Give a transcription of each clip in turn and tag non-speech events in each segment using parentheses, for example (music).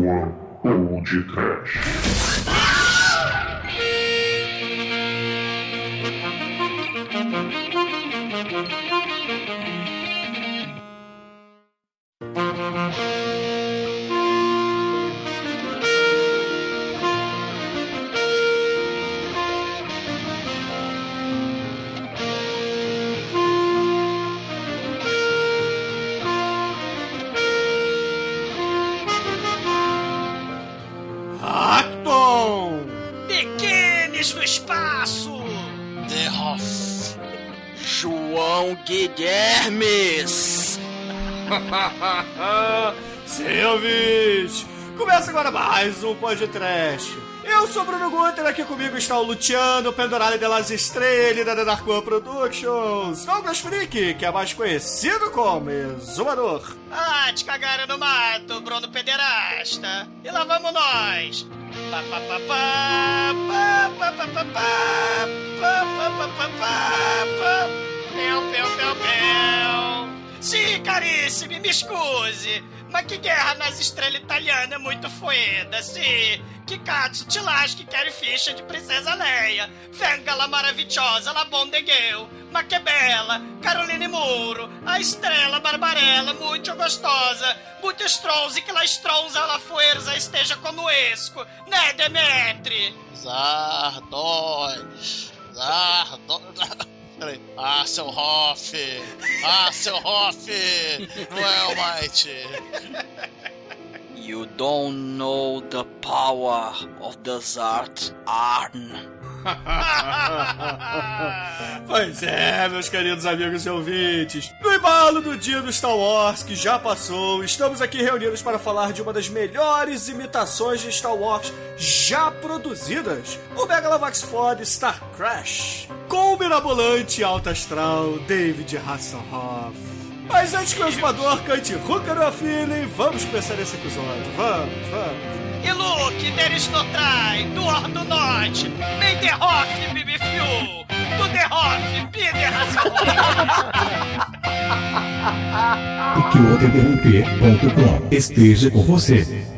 sua Old Trash. Mais um podcast. Eu sou Bruno Guter, aqui comigo está o Luciano Pendurale delas Estrelas da Dark One Productions, Douglas Freak, que é mais conhecido como Exumador. Ah, te cagaram no mato, Bruno Pederasta! E lá vamos nós! Pá, pá, pá, pá, pá, pá, pá, pá, pá, pá, pá. Pel, pel, pel, pel. Sim, caríssimo, me escuse, mas que guerra nas estrelas italianas é muito foeda. Que cazzo te lasque quer ficha de Princesa Leia. Venga la maravilhosa, la bondegueu. Ma que bela, Caroline Muro, a estrela Barbarella, muito gostosa, muito stronze que la stronza la fuerza esteja conosco, né, Demetri? Zardões. Zardões. Peraí. Ah, seu Hoff. Ah, seu Hoff. Não é o. You don't know the power of the Zart Arn. (laughs) Pois é, meus queridos amigos e ouvintes. No embalo do dia do Star Wars, que já passou, estamos aqui reunidos para falar de uma das melhores imitações de Star Wars já produzidas: o Megalovax Ford Star Crash, com o mirabolante alto astral David Hasselhoff. Mas antes que o exumador cante Hooker of Feeling, vamos começar esse episódio. Vamos, vamos e Luke, Daenerys Totrai, Duor do Norte, Menderhoff, Bibi Fiu, Duderhoff, E (laughs) que o esteja com você.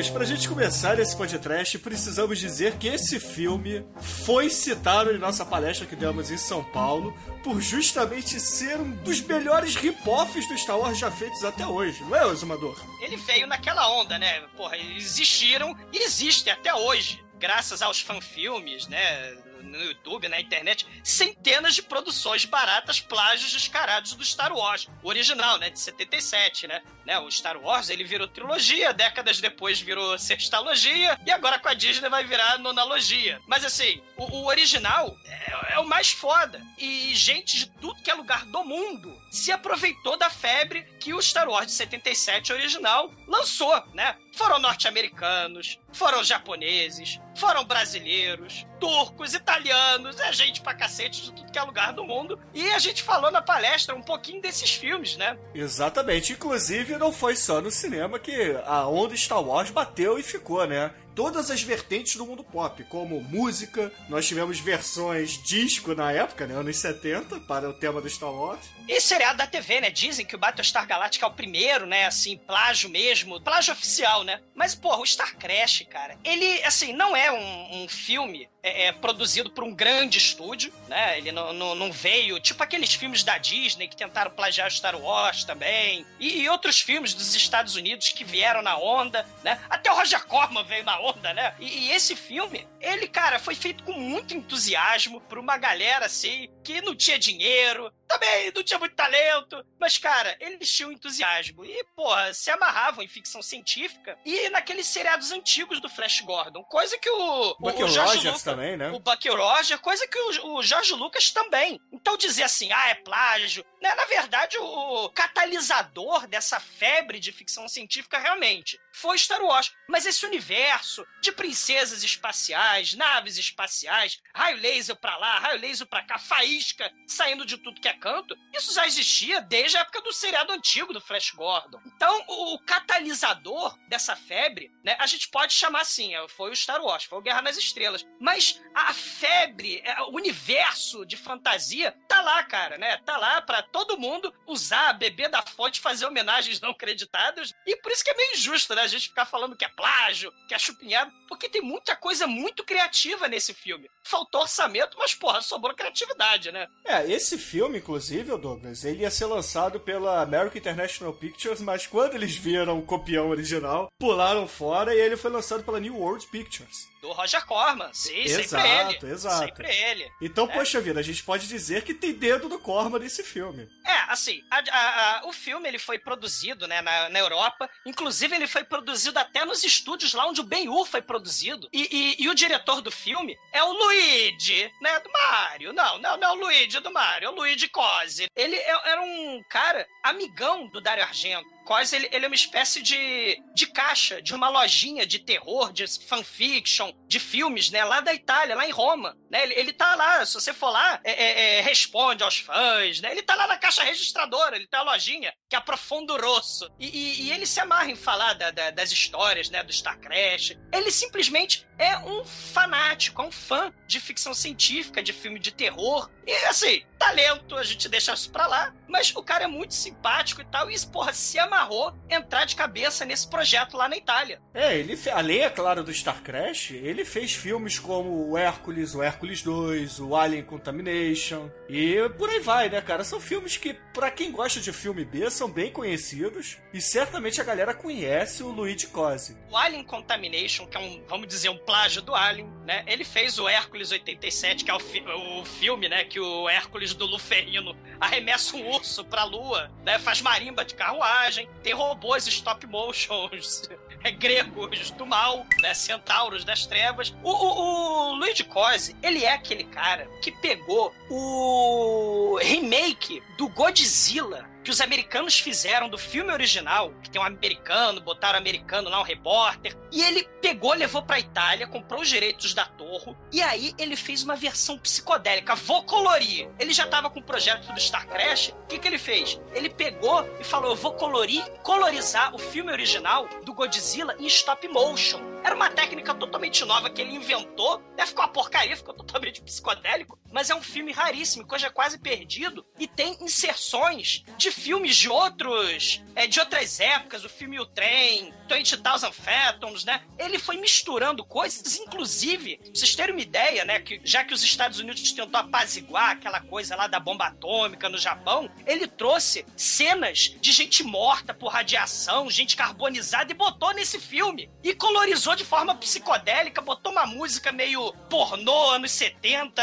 Amiguinhos, pra gente começar esse podcast, precisamos dizer que esse filme foi citado em nossa palestra que demos em São Paulo por justamente ser um dos melhores rip-offs do Star Wars já feitos até hoje, não é, Exumador? Ele veio naquela onda, né? Porra, existiram e existem até hoje. Graças aos fanfilmes, né? No YouTube, na internet, centenas de produções baratas, plágios descarados do Star Wars. O original, né? De 77, né? né? O Star Wars, ele virou trilogia, décadas depois virou sextalogia, e agora com a Disney vai virar nonalogia. Mas assim, o, o original é, é o mais foda. E gente de tudo que é lugar do mundo se aproveitou da febre que o Star Wars de 77 original lançou, né? Foram norte-americanos, foram japoneses, foram brasileiros, turcos, italianos, é gente pra cacete de tudo que é lugar do mundo. E a gente falou na palestra um pouquinho desses filmes, né? Exatamente. Inclusive, não foi só no cinema que a onda Star Wars bateu e ficou, né? Todas as vertentes do mundo pop, como música, nós tivemos versões disco na época, né? Anos 70, para o tema do Star Wars. E seriado da TV, né? Dizem que o Battlestar Galactica é o primeiro, né? Assim, plágio mesmo. Plágio oficial, né? Mas, porra, o Star Crash, cara, ele, assim, não é um, um filme é, é, produzido por um grande estúdio, né? Ele não, não, não, veio, tipo aqueles filmes da Disney que tentaram plagiar Star Wars também, e, e, outros filmes dos Estados Unidos que vieram na onda, né? Até o Roger Corman veio na onda, né? E, e esse filme, ele, cara, foi feito com muito entusiasmo por uma galera, assim, que não tinha dinheiro, também não tinha muito talento, mas, cara, eles tinham entusiasmo e, porra, se amarravam em ficção científica e naqueles seriados antigos do Flash Gordon, coisa que o, o, o George Rogers Lucas, também, né? o Bucky Roger, coisa que o, o George Lucas também. Então dizer assim, ah, é plágio, né? Na verdade, o catalisador dessa febre de ficção científica realmente foi Star Wars. Mas esse universo de princesas espaciais, naves espaciais, raio laser pra lá, raio laser pra cá, faísca saindo de tudo que é canto, isso já existia desde a época do seriado antigo do Flash Gordon. Então, o, catalisador dessa febre, né, a gente pode chamar assim, é, foi o Star Wars, foi o Guerra nas Estrelas. Mas a febre, é, o universo de fantasia, tá lá, cara, né? Tá lá pra todo mundo usar, beber da fonte, fazer homenagens não creditadas. E por isso que é meio injusto, né? A gente ficar falando que é plágio, que é chupinhado, porque tem muita coisa muito criativa nesse filme. Faltou orçamento, mas, porra, sobrou criatividade, né? É, esse filme, inclusive, Douglas, ele ia ser lançado pela American International Pictures, mas quando eles viram o copião original, pularam fora e ele foi lançado pela New World Pictures. Do Roger Corman, sim, Exato, sempre ele. exato. Sempre ele. Então, É. poxa vida, a gente pode dizer que tem dedo do Corman nesse filme. É, assim, a- a- a- o filme ele foi produzido né, na, na Europa, inclusive ele foi produzido até nos estúdios lá onde o Ben-Hur foi produzido. E, e- e o diretor do filme é o Luigi, né, do Mario. Não, não, não é o Luigi do Mario, é o Luigi Cosi. Ele é- era um cara amigão do Dario Argento. Cosi, ele, ele é uma espécie de, de caixa, de uma lojinha de terror, de fanfiction, de filmes, né, lá da Itália, lá em Roma, né, ele, ele tá lá, se você for lá, é- é- é, responde aos fãs, né, ele tá lá na caixa registradora, ele tem a lojinha que aprofunda o rosso, e, e- e ele se amarra em falar da- da- das histórias, né, do Star Crash, ele simplesmente é um fanático, é um fã de ficção científica, de filme de terror, e assim, talento, a gente deixa isso pra lá, mas o cara é muito simpático e tal, e porra, se amarrou entrar de cabeça nesse projeto lá na Itália. É, ele, além, é claro, do Star Crash, ele fez filmes como o Hércules, o Hércules 2, o Alien Contamination, e por aí vai, né, cara? São filmes que, pra quem gosta de filme B, são bem conhecidos, e certamente a galera conhece o Luigi Cosi. O Alien Contamination, que é um, vamos dizer, um plágio do Alien, né? Ele fez o Hércules 87, que é o, fi- o filme, né? Que o Hércules do Luferrino arremessa um urso pra lua, né? Faz marimba de carruagem, tem robôs stop motions (laughs) é, gregos do mal, né? Centauros das trevas. O, o, o Luigi Cosi, ele é aquele cara que pegou o remake do Godzilla que os americanos fizeram do filme original, que tem um americano, botaram um americano lá, um repórter, e ele pegou, levou pra Itália, comprou os direitos da Torre, e aí ele fez uma versão psicodélica, vou colorir. Ele já tava com o projeto do Star Crash, o que que ele fez? Ele pegou e falou, eu vou colorir, colorizar o filme original do Godzilla em stop motion. Era uma técnica totalmente nova que ele inventou, né? ficou uma porcaria, ficou totalmente psicodélico, mas é um filme raríssimo, coisa quase perdido, e tem inserções de filmes de outros, é, de outras épocas, o filme O Trem, 20,000 Fathoms, né? Ele foi misturando coisas, inclusive, pra vocês terem uma ideia, né, que já que os Estados Unidos tentou apaziguar aquela coisa lá da bomba atômica no Japão, ele trouxe cenas de gente morta por radiação, gente carbonizada e botou nesse filme. E colorizou de forma psicodélica, botou uma música meio pornô, anos 70,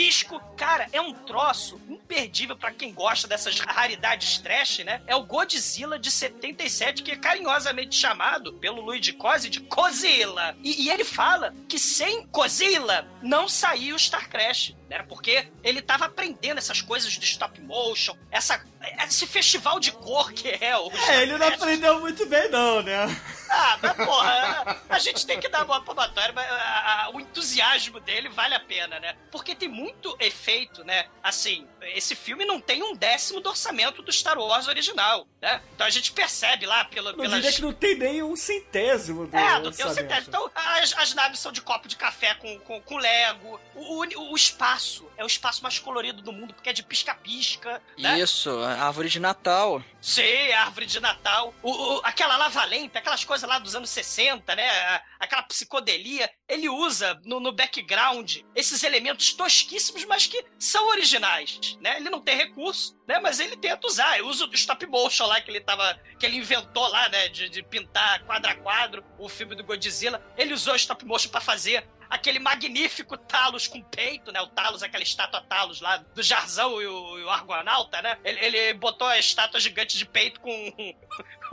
disco. Cara, é um troço imperdível pra quem gosta dessas (laughs) raridades trash, né? É o Godzilla de 77, que é carinhosamente chamado pelo Luigi Cosi de Cozilla. E, e ele fala que sem Cozilla não saiu o Star Crash. Né? Porque ele tava aprendendo essas coisas de stop motion, essa, esse festival de cor que é o. É, ele não aprendeu muito bem, não, né? Ah, mas porra, a gente tem que dar bola pra Batória, mas a- a- o entusiasmo dele vale a pena, né? Porque tem muito efeito, né? Assim, esse filme não tem um décimo do orçamento do Star Wars original, né? Então a gente percebe lá pela, Eu pelas... diria que não tem nem um centésimo do É, do teu orçamento. centésimo. Então, as, as naves são de copo de café com, com, com Lego. O, o, o espaço é o espaço mais colorido do mundo, porque é de pisca-pisca, né? Isso, árvore de Natal. Sim, árvore de Natal. O, o- aquela lava lamp, aquelas coisas lá dos anos 60, né? Aquela psicodelia. Ele usa no, no background esses elementos tosquíssimos, mas que são originais, né? Ele não tem recurso, né? Mas ele tenta usar. Ele usa o stop motion lá que ele tava. que ele inventou lá, né? De, de pintar quadro a quadro o filme do Godzilla. Ele usou stop motion pra fazer aquele magnífico Talos com peito, né? O Talos, aquela estátua Talos lá do Jarzão e o, e o Argonauta, né? Ele, ele botou a estátua gigante de peito com,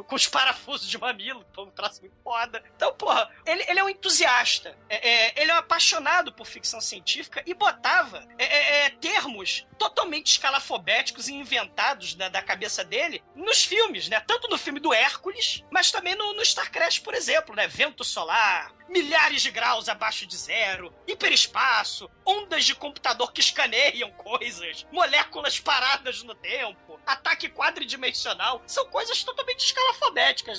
com os parafusos de mamilo, foi um troço muito foda. Então, porra, ele, ele é um entusiasta. É, é, ele é um apaixonado por ficção científica e botava é, é, é, termos totalmente escalafobéticos e inventados da, da cabeça dele nos filmes, né? Tanto no filme do Hércules, mas também no, no Star Crash, por exemplo, né? Vento solar, milhares de graus abaixo de zero, hiperespaço, ondas de computador que escaneiam coisas, moléculas paradas no tempo, ataque quadridimensional. São coisas totalmente escalafobéticas,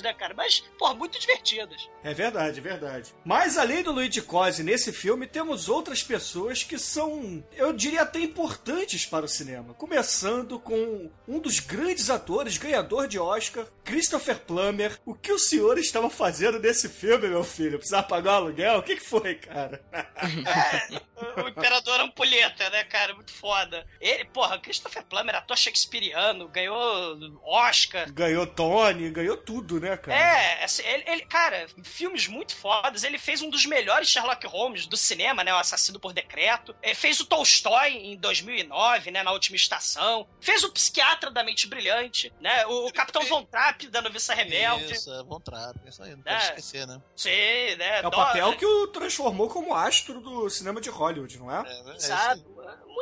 né, cara? Mas, pô, muito divertidas. É verdade, é verdade. Mas além do Luigi Cosi nesse filme, temos outras pessoas que são, eu diria até importantes para o cinema. Começando com um dos grandes atores, ganhador de Oscar, Christopher Plummer. O que o senhor estava fazendo nesse filme, meu filho? Precisava pagar o aluguel? O que, que foi, cara? (laughs) É, o Imperador Ampulheta, né, cara? Muito foda. Ele, porra, Christopher Plummer, ator shakespeariano, ganhou Oscar. Ganhou Tony, ganhou tudo, né, cara? É, assim, ele, ele, cara, filmes muito fodas. Ele fez um dos melhores Sherlock Holmes do cinema, né? O Assassino por Decreto. Ele fez o Tolstói em 2009, né? Na Última Estação. Fez o Psiquiatra da Mente Brilhante, né? O, o Capitão (laughs) Von Trapp da Noviça Rebelde. Isso, é Von Trapp, isso aí, não pode É. esquecer, né? Sim, né? É o papel que o transformou como astro do cinema de Hollywood, não é? É, é. Exato.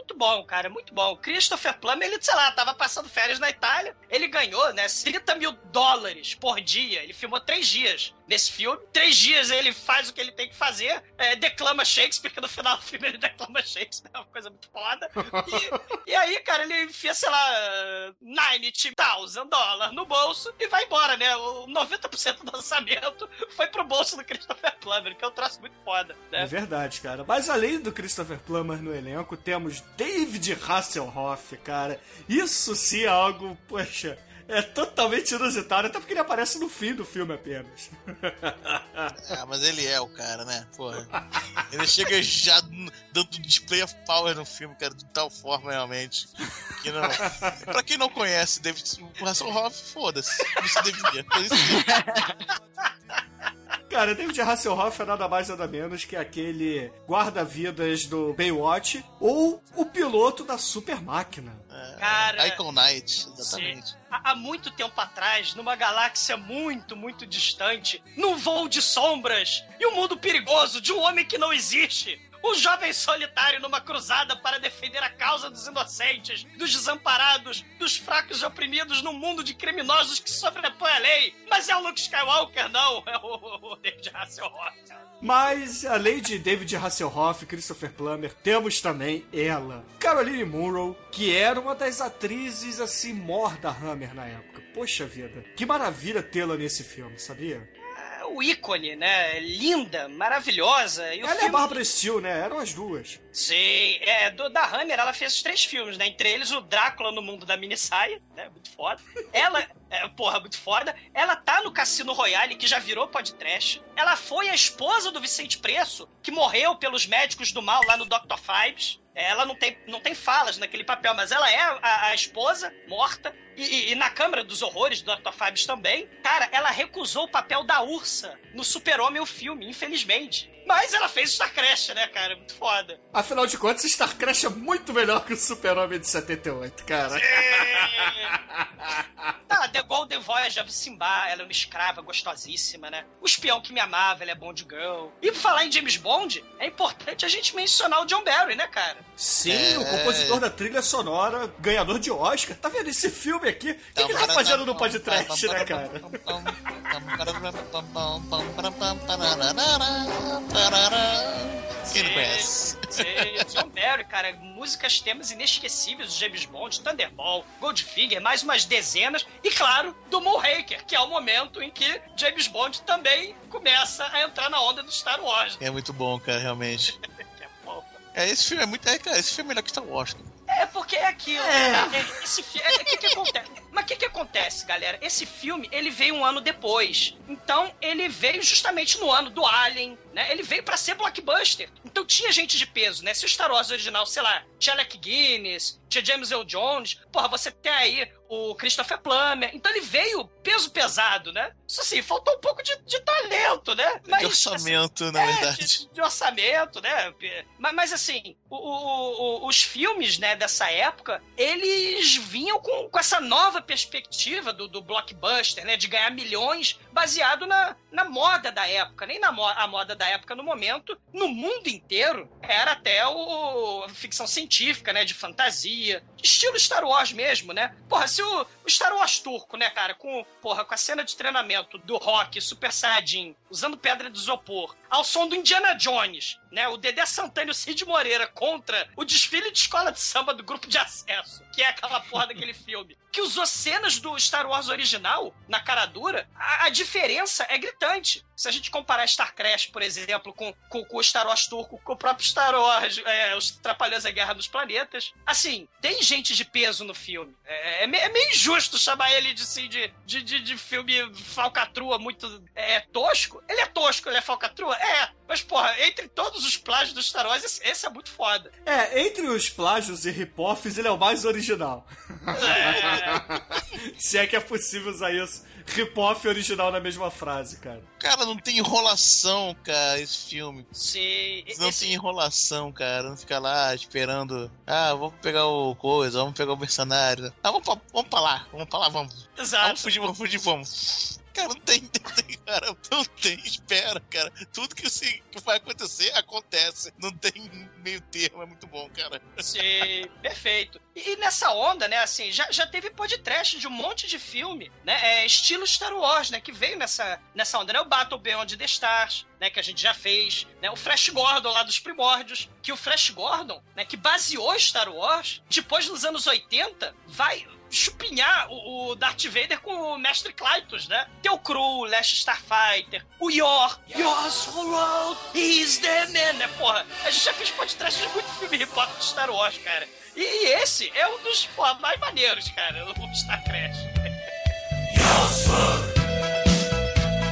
Muito bom, cara, muito bom. Christopher Plummer, ele, sei lá, tava passando férias na Itália. Ele ganhou, né, 30 mil dólares por dia. Ele filmou três dias nesse filme. Três dias ele faz o que ele tem que fazer, é, declama Shakespeare, que no final do filme ele (laughs) declama Shakespeare, é uma coisa muito foda. E, e aí, cara, ele enfia, sei lá, 90,000 dólares no bolso e vai embora, né? O 90% do orçamento foi pro bolso do Christopher Plummer, que é um troço muito foda, É né? verdade, cara. Mas além do Christopher Plummer no elenco, temos David Hasselhoff, cara. Isso sim é algo, poxa, é totalmente inusitado, até porque ele aparece no fim do filme apenas. (laughs) Ah, mas ele é o cara, né? Porra. Ele chega já dando display of power no filme, cara, de tal forma realmente. Que não... Pra quem não conhece, David Hasselhoff, foda-se. Isso devia. Cara, David Hasselhoff é nada mais nada menos que aquele guarda-vidas do Baywatch ou o piloto da Super Máquina. é, Cara, Icon Knight, exatamente. há há muito tempo atrás, numa galáxia muito, muito distante, num voo de sombras e um mundo perigoso de um homem que não existe. Um jovem solitário numa cruzada para defender a causa dos inocentes, dos desamparados, dos fracos e oprimidos num mundo de criminosos que sobrepõe a lei. Mas é o Luke Skywalker, não, (laughs) é o, o David Hasselhoff. Mas, além de David Hasselhoff e Christopher Plummer, temos também ela, Caroline Munro, que era uma das atrizes, assim, mor da Hammer na época. Poxa vida, que maravilha tê-la nesse filme, sabia? É o ícone, né? Linda, maravilhosa. E o ela é a filme... Barbara Steele, né? Eram as duas. Sim, é, do, da Hammer ela fez os três filmes, né? Entre eles o Drácula no mundo da minissaia, né? Muito foda. Ela, é, porra, muito foda. Ela tá no Cassino Royale, que já virou podcast. Ela foi a esposa do Vicente Preço, que morreu pelos médicos do mal lá no Dr. Fibes. Ela não tem, não tem falas naquele papel, mas ela é a, a esposa morta. E, e- e na Câmara dos Horrores do Dr. Fibes também. Cara, ela recusou o papel da Ursa no Super-Homem, o filme, infelizmente. Mas ela fez Star Crash, né, cara? Muito foda. Afinal de contas, Star Crash é muito melhor que o Super-Homem de 78, cara. Ah, The Golden Voyage of Simba, ela é uma escrava gostosíssima, né? O espião que me amava, ela é Bond Girl. E por falar em James Bond, é importante a gente mencionar o John Barry, né, cara? Sim, É. o compositor da trilha sonora, ganhador de Oscar. Tá vendo esse filme aqui? O que, que ele tá fazendo no podcast, né, cara? Quem não conhece? John Barry, cara, músicas, temas inesquecíveis do James Bond, Thunderball, Goldfinger, mais umas dezenas, e claro, do Moonraker, que é o momento em que James Bond também começa a entrar na onda do Star Wars. É muito bom, cara, realmente. (laughs) É bom. É, esse filme é muito. É, cara, esse filme é melhor que Star Wars. cara. É porque é aquilo. né? Esse fi- é, O que, que acontece? Mas o que, que acontece, galera? Esse filme, ele veio um ano depois. Então, ele veio justamente no ano do Alien, né? Ele veio pra ser blockbuster. Então, tinha gente de peso, né? Se o Star Wars original, sei lá, tinha Alec Guinness, tinha James Earl Jones, porra, você tem aí o Christopher Plummer. Então, ele veio peso pesado, né? Isso assim, faltou um pouco de, de talento, né? De orçamento, na é, verdade. De, de orçamento, né? Mas, mas assim, o- o- o- os filmes, né, dessa época, eles vinham com, com essa nova perspectiva do, do blockbuster, né? De ganhar milhões baseado na, na moda da época. Nem na mo a moda da época no momento, no mundo inteiro, era até o, ficção científica, né? De fantasia, estilo Star Wars mesmo, né? Porra, se o, o Star Wars turco, né, cara, com, porra, com a cena de treinamento do Rock Super Saiyajin, usando pedra de isopor, ao som do Indiana Jones, né? O Dedé Santana e o Cid Moreira contra o desfile de escola de samba do grupo de acesso, que é aquela porra daquele (laughs) filme, que usou cenas do Star Wars original na cara dura, a, a diferença é gritante. Se a gente comparar Star Crash, por exemplo, com, com, com o Star Wars turco, com o próprio Star Wars, é, os Trapalhões a Guerra dos Planetas, assim, tem gente de peso no filme. É, é, é meio injusto chamar ele de, assim, de, de, de, de filme falcatrua muito é, tosco. Ele é tosco, ele é falcatrua? É. Mas, porra, entre todos os plágios do Star Wars, esse, esse é muito foda. É, entre os plágios e rip-offs, ele é o mais original. É. (laughs) Se é que é possível usar isso. Rip-off e original na mesma frase, cara. Cara, não tem enrolação, cara, esse filme. Sim. Não esse- tem enrolação, cara. Não fica lá esperando. Ah, vamos pegar o coisa, vamos pegar o mercenário. Ah, vamos pra, vamos pra lá, vamos pra lá, vamos. Exato. Vamos fugir, vamos fugir, vamos. Cara, não tem, (laughs) não tem, cara, não tem, espera, cara. Tudo que, se, que vai acontecer, acontece. Não tem meio termo, é muito bom, cara. Sim, perfeito. E, e nessa onda, né, assim, já, já teve podcast de um monte de filme, né, é, estilo Star Wars, né, que veio nessa, nessa onda, né, o Battle Beyond the Stars, né, que a gente já fez, né, o Flash Gordon lá dos primórdios, que o Flash Gordon, né, que baseou Star Wars, depois nos anos 80, vai chupinhar o, o Darth Vader com o Mestre Clytus, né? Tem o Crew, o Last Starfighter, o Yor, Yor Solo is the man, né? Porra, a gente já fez podcast de muito filme hip-hop de Star Wars, cara. E, e esse é um dos porra, mais maneiros, cara, o Star Crash.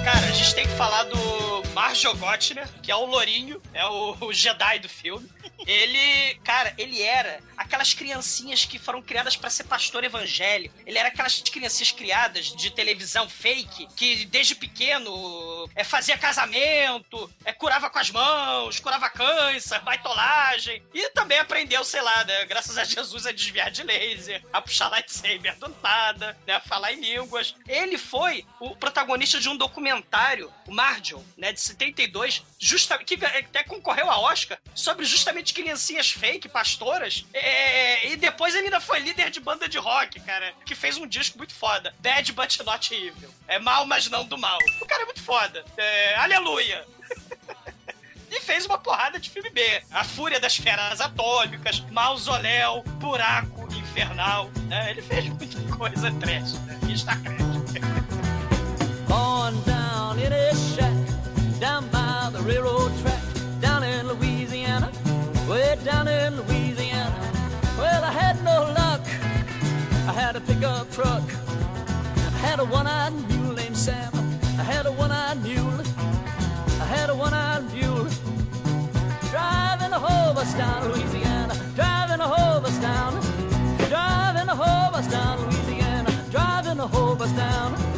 Cara, a gente tem que falar do Marjo Gotner, que é o Lourinho, é o, o Jedi do filme. Ele, cara, ele era aquelas criancinhas que foram criadas pra ser pastor evangélico. Ele era aquelas criancinhas criadas de televisão fake, que desde pequeno é, fazia casamento, é, curava com as mãos, curava câncer, baitolagem. E também aprendeu, sei lá, né, graças a Jesus, a desviar de laser, a puxar lightsaber do nada, né, a falar em línguas. Ele foi o protagonista de um documentário, o Margel, né, de 72, justamente, que até concorreu a Oscar, sobre justamente criancinhas fake, pastoras. É, e depois ele ainda foi líder de banda de rock, cara, que fez um disco muito foda. Bad but not evil. É mal, mas não do mal. O cara é muito foda. É, aleluia. (laughs) E fez uma porrada de filme B. A Fúria das Feras Atômicas, Mausoléu, Buraco Infernal. né? Ele fez muita coisa trash, né? Está trash. Down in a down by the railroad track, down in Louisiana, way down in Louisiana. Well, I had no luck. I had a pickup truck. I had a one-eyed mule named Sam. I had a one-eyed mule. I had a one-eyed mule. Driving the Hobus down Louisiana. Driving the Hobus down. Driving the Hobus down Louisiana. Driving the Hobus down.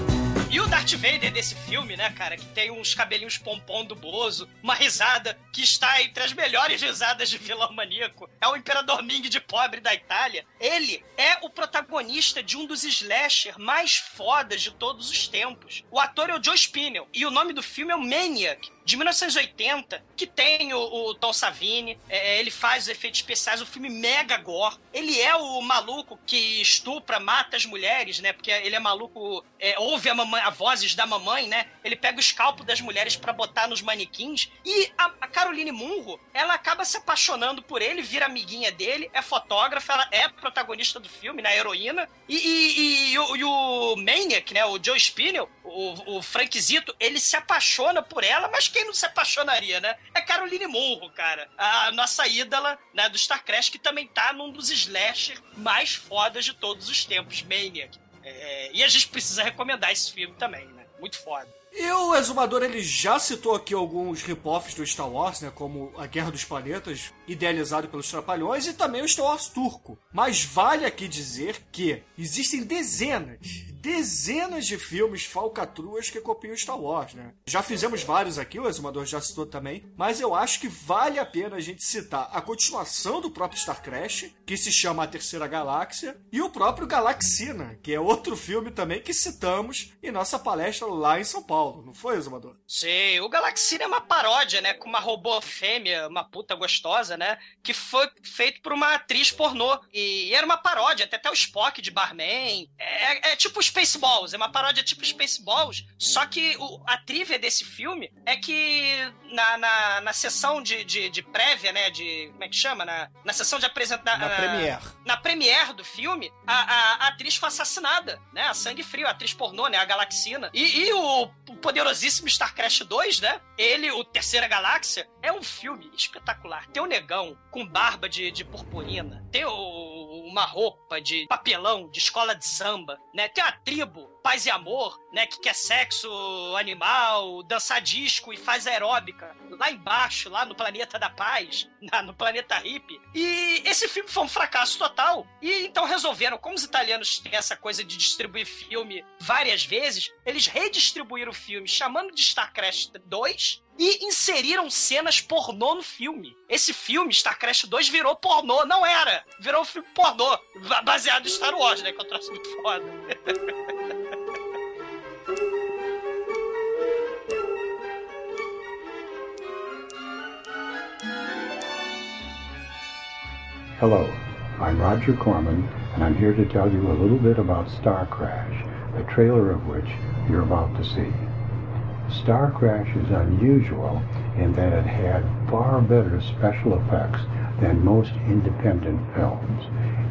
E o Darth Vader desse filme, né, cara, que tem uns cabelinhos pompom do Bozo, uma risada que está entre as melhores risadas de vilão maníaco, é o Imperador Ming de pobre da Itália. Ele é o protagonista de um dos slasher mais fodas de todos os tempos. O ator é o Joe Spinell e o nome do filme é o Maniac, de 1980, que tem o, o Tom Savini, é, ele faz os efeitos especiais, o filme mega gore. Ele é o maluco que estupra, mata as mulheres, né? Porque ele é maluco, é, ouve a, mamãe, a vozes da mamãe, né? Ele pega o escalpo das mulheres pra botar nos manequins. E a, a Caroline Munro, ela acaba se apaixonando por ele, vira amiguinha dele, é fotógrafa, ela é protagonista do filme, né? Heroína. E, e- e o, e o Maniac, né? O Joe Spinell, o, o Frank Zito, ele se apaixona por ela, mas quem não se apaixonaria, né? É Caroline Munro, cara. A nossa ídola, né, do Star que também tá num dos slasher mais fodas de todos os tempos, Maniac. É, e a gente precisa recomendar esse filme também, né? Muito foda. E o Exumador, ele já citou aqui alguns rip-offs do Star Wars, né? Como A Guerra dos Planetas, idealizado pelos Trapalhões, e também o Star Wars turco. Mas vale aqui dizer que existem dezenas, dezenas de filmes falcatruas que copiam Star Wars, né? Já fizemos vários aqui, o Exumador já citou também, mas eu acho que vale a pena a gente citar a continuação do próprio Star Crash, que se chama A Terceira Galáxia, e o próprio Galaxina, que é outro filme também que citamos em nossa palestra lá em São Paulo, não foi, Exumador? Sim, o Galaxina é uma paródia, né? Com uma robô fêmea, uma puta gostosa, né? Que foi feito por uma atriz pornô. E era uma paródia, até, até o Spock de Barman. É, é tipo Spaceballs, é uma paródia tipo Spaceballs. Só que o, a trivia desse filme é que na, na, na sessão de, de, de prévia, né? De. Como é que chama? Na, na sessão de apresentação. Na premiere. Na premiere do filme, a, a, a atriz foi assassinada, né? A sangue frio, a atriz pornô, né? A Galaxina. E, e o, o poderosíssimo Star Crash 2, né? Ele, o Terceira Galáxia, é um filme espetacular. Tem o negão com barba de, de purpurina, tem o, uma roupa de papelão de escola de samba, né? Tem a tribo, paz e amor, né? Que quer sexo animal, dançar disco e faz aeróbica. Lá embaixo, lá no planeta da paz, (laughs) na, no planeta hippie. E esse filme foi um fracasso total. E então resolveram, como os italianos têm essa coisa de distribuir filme várias vezes, eles redistribuíram o filme chamando de Star Crash 2 e inseriram cenas pornô no filme. Esse filme, Star Crash 2, virou pornô. Não era! Virou um filme pornô. Baseado em Star Wars, né? Que eu trouxe muito foda. Hello, I'm Roger Corman, and I'm here to tell you a little bit about Star Crash, the trailer of which you're about to see. Star Crash is unusual in that it had far better special effects than most independent films.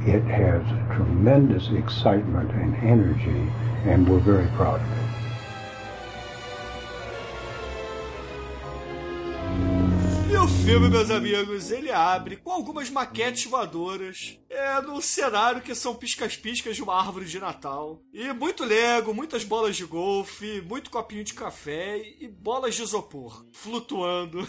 It has tremendous excitement and energy, and we're very proud of it. Filme, meus amigos, ele abre com algumas maquetes voadoras. É num cenário que são piscas-piscas de uma árvore de Natal. E muito Lego, muitas bolas de golfe, muito copinho de café e bolas de isopor flutuando.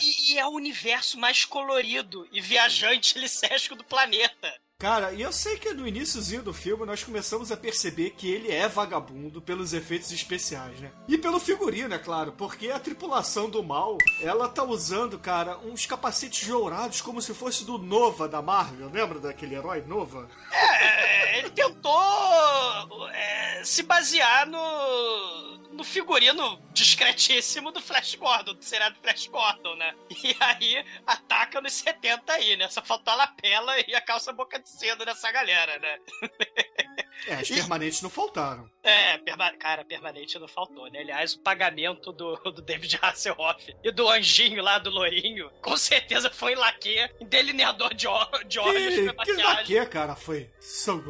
E, e é o universo mais colorido e viajante (laughs) licésco do planeta. Cara, e eu sei que no iníciozinho do filme nós começamos a perceber que ele é vagabundo pelos efeitos especiais, né? E pelo figurino, é claro, porque a tripulação do mal, ela tá usando, cara, uns capacetes dourados como se fosse do Nova da Marvel, lembra daquele herói Nova? É, ele tentou é, se basear no, no figurino discretíssimo do Flash Gordon, do seriado Flash Gordon, né? E aí ataca nos 70 aí, né? Só faltou a lapela e a calça boca de cedo nessa galera, né? É, as permanentes não faltaram. É, perma cara, permanente não faltou, né? Aliás, o pagamento do, (laughs) do David Hasselhoff e do anjinho lá do Lourinho, com certeza foi em laque, em delineador de, ó- de olhos, Que, laque, cara, foi So.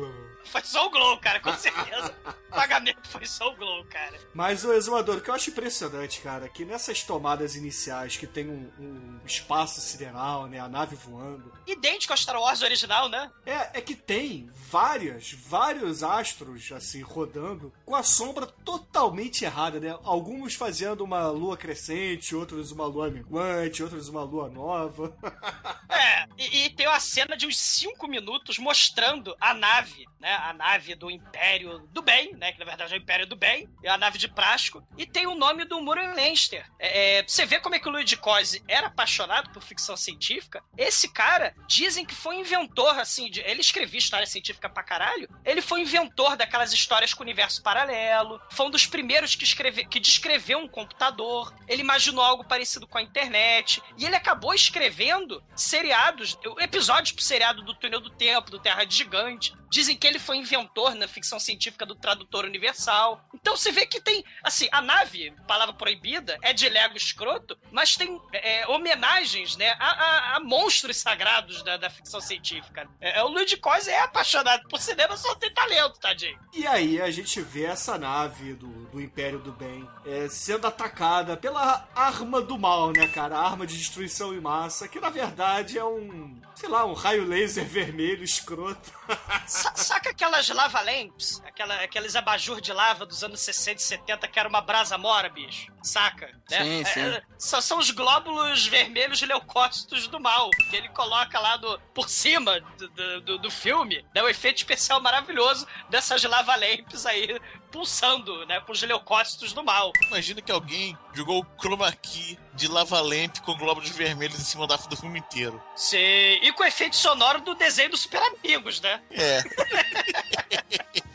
(laughs) Foi só o Glow, cara, com certeza. o pagamento foi só o Glow, cara. Mas o exumador, o que eu acho impressionante, cara, que nessas tomadas iniciais que tem um, um espaço sideral, né, a nave voando, Idêntico ao Star Wars original, né? é, é que tem várias, vários astros, assim, rodando com a sombra totalmente errada, né? Alguns fazendo uma lua crescente, outros uma lua minguante, outros uma lua nova. (laughs) É, e, e tem uma cena de uns 5 minutos mostrando a nave, né? A nave do Império do Bem, né? Que na verdade é o Império do Bem, é a nave de plástico, e tem o nome do Muriel Leinster. É, é, você vê como é que o Luigi Cosi era apaixonado por ficção científica? Esse cara, dizem que foi inventor, assim, de, ele escrevia história científica pra caralho, ele foi inventor daquelas histórias com universo paralelo, foi um dos primeiros que, escreve, que descreveu um computador, ele imaginou algo parecido com a internet, e ele acabou escrevendo seriados, episódios pro seriado do Túnel do Tempo, do Terra de Gigante. Dizem que ele foi inventor na ficção científica do Tradutor Universal. Então você vê que tem, assim, a nave, palavra proibida, é de Lego escroto, mas tem é, homenagens, né, a, a- a monstros sagrados da, da ficção científica. É, o Luigi Cosi é apaixonado por cinema, só tem talento, tadinho. E aí a gente vê essa nave do, do Império do Bem é, sendo atacada pela arma do mal, né, cara? A arma de destruição em massa, que na verdade é um, sei lá, um raio laser (laughs) vermelho escroto. (laughs) Sa- saca aquelas lava lamps? Aquela, aqueles abajur de lava dos anos 60 e 70 que era uma brasa mora, bicho? Saca? né? Sim, É, sim. é, só são os glóbulos vermelhos leucócitos do mal, que ele coloca lá do, por cima do, do, do- filme. Dá um efeito especial maravilhoso dessas lava lamps aí pulsando, né? Com os leucócitos do mal. Imagina que alguém jogou o chroma key de lava lamp com glóbulos vermelhos em cima da, do filme inteiro. Sim, e com o efeito sonoro do desenho dos Super Amigos, né? É. (laughs)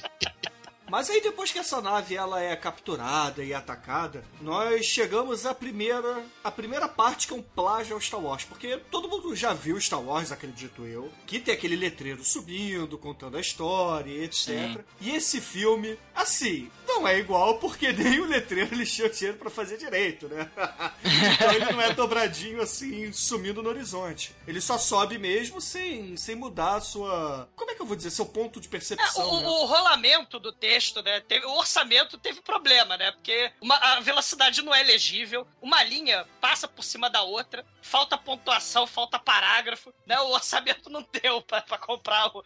Mas aí depois que essa nave ela é capturada e atacada, nós chegamos à primeira, a primeira parte que é um plágio ao Star Wars, porque todo mundo já viu Star Wars, acredito eu, que tem aquele letreiro subindo, contando a história, etc. Sim. E esse filme, assim, não é igual porque (laughs) nem o letreiro eles tinham dinheiro pra fazer direito, né? (laughs) então ele não é dobradinho assim, sumindo no horizonte. Ele só sobe mesmo sem, sem mudar a sua. Como é que eu vou dizer? Seu ponto de É, percepção. o, né? o rolamento do texto, né? Teve, o orçamento teve problema, né? Porque uma- a velocidade não é legível, uma linha passa por cima da outra, falta pontuação, falta parágrafo, né? O orçamento não deu pra, pra comprar o-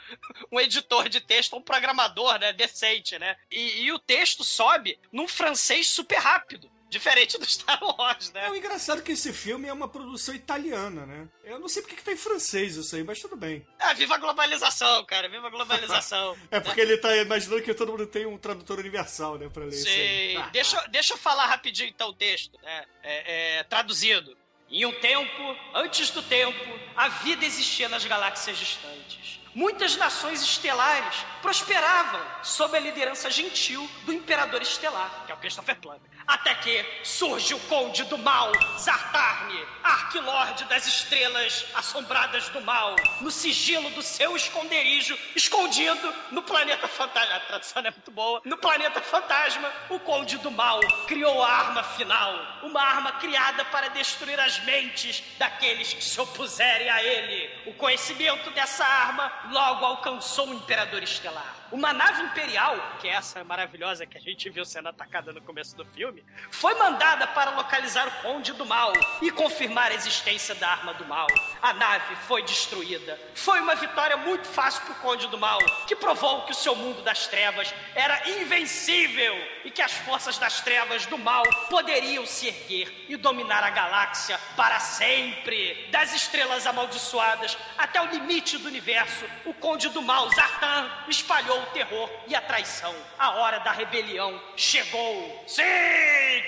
um editor de texto, um programador, né? Decente, né? E, e o texto sobe num francês super rápido. Diferente do Star Wars, É né? o engraçado que esse filme é uma produção italiana, né? Eu não sei porque que tá em francês isso aí, mas tudo bem. Ah, viva a globalização, cara. Viva a globalização. (laughs) É porque ele tá imaginando que todo mundo tem um tradutor universal, né, pra ler isso aí. Sim. (laughs) Deixa, eu- deixa eu falar rapidinho então o texto, né? É, é, traduzido. Em um tempo, antes do tempo, a vida existia nas galáxias distantes. Muitas nações estelares prosperavam sob a liderança gentil do Imperador Estelar, que é o Christopher Plummer. Até que surge o Conde do Mal, Zartarne, Arquilorde das Estrelas Assombradas do Mal, no sigilo do seu esconderijo, escondido no planeta fantasma. A tradução é muito boa. No planeta fantasma, o Conde do Mal criou a arma final. Uma arma criada para destruir as mentes daqueles que se opuserem a ele. O conhecimento dessa arma logo alcançou o Imperador Estelar. Uma nave imperial, que é essa maravilhosa que a gente viu sendo atacada no começo do filme, foi mandada para localizar o Conde do Mal e confirmar a existência da arma do mal. A nave foi destruída. Foi uma vitória muito fácil para o Conde do Mal, que provou que o seu mundo das trevas era invencível e que as forças das trevas do mal poderiam se erguer e dominar a galáxia para sempre. Das estrelas amaldiçoadas até o limite do universo, o Conde do Mal, Zartan, espalhou o terror e a traição. A hora da rebelião chegou. Sim!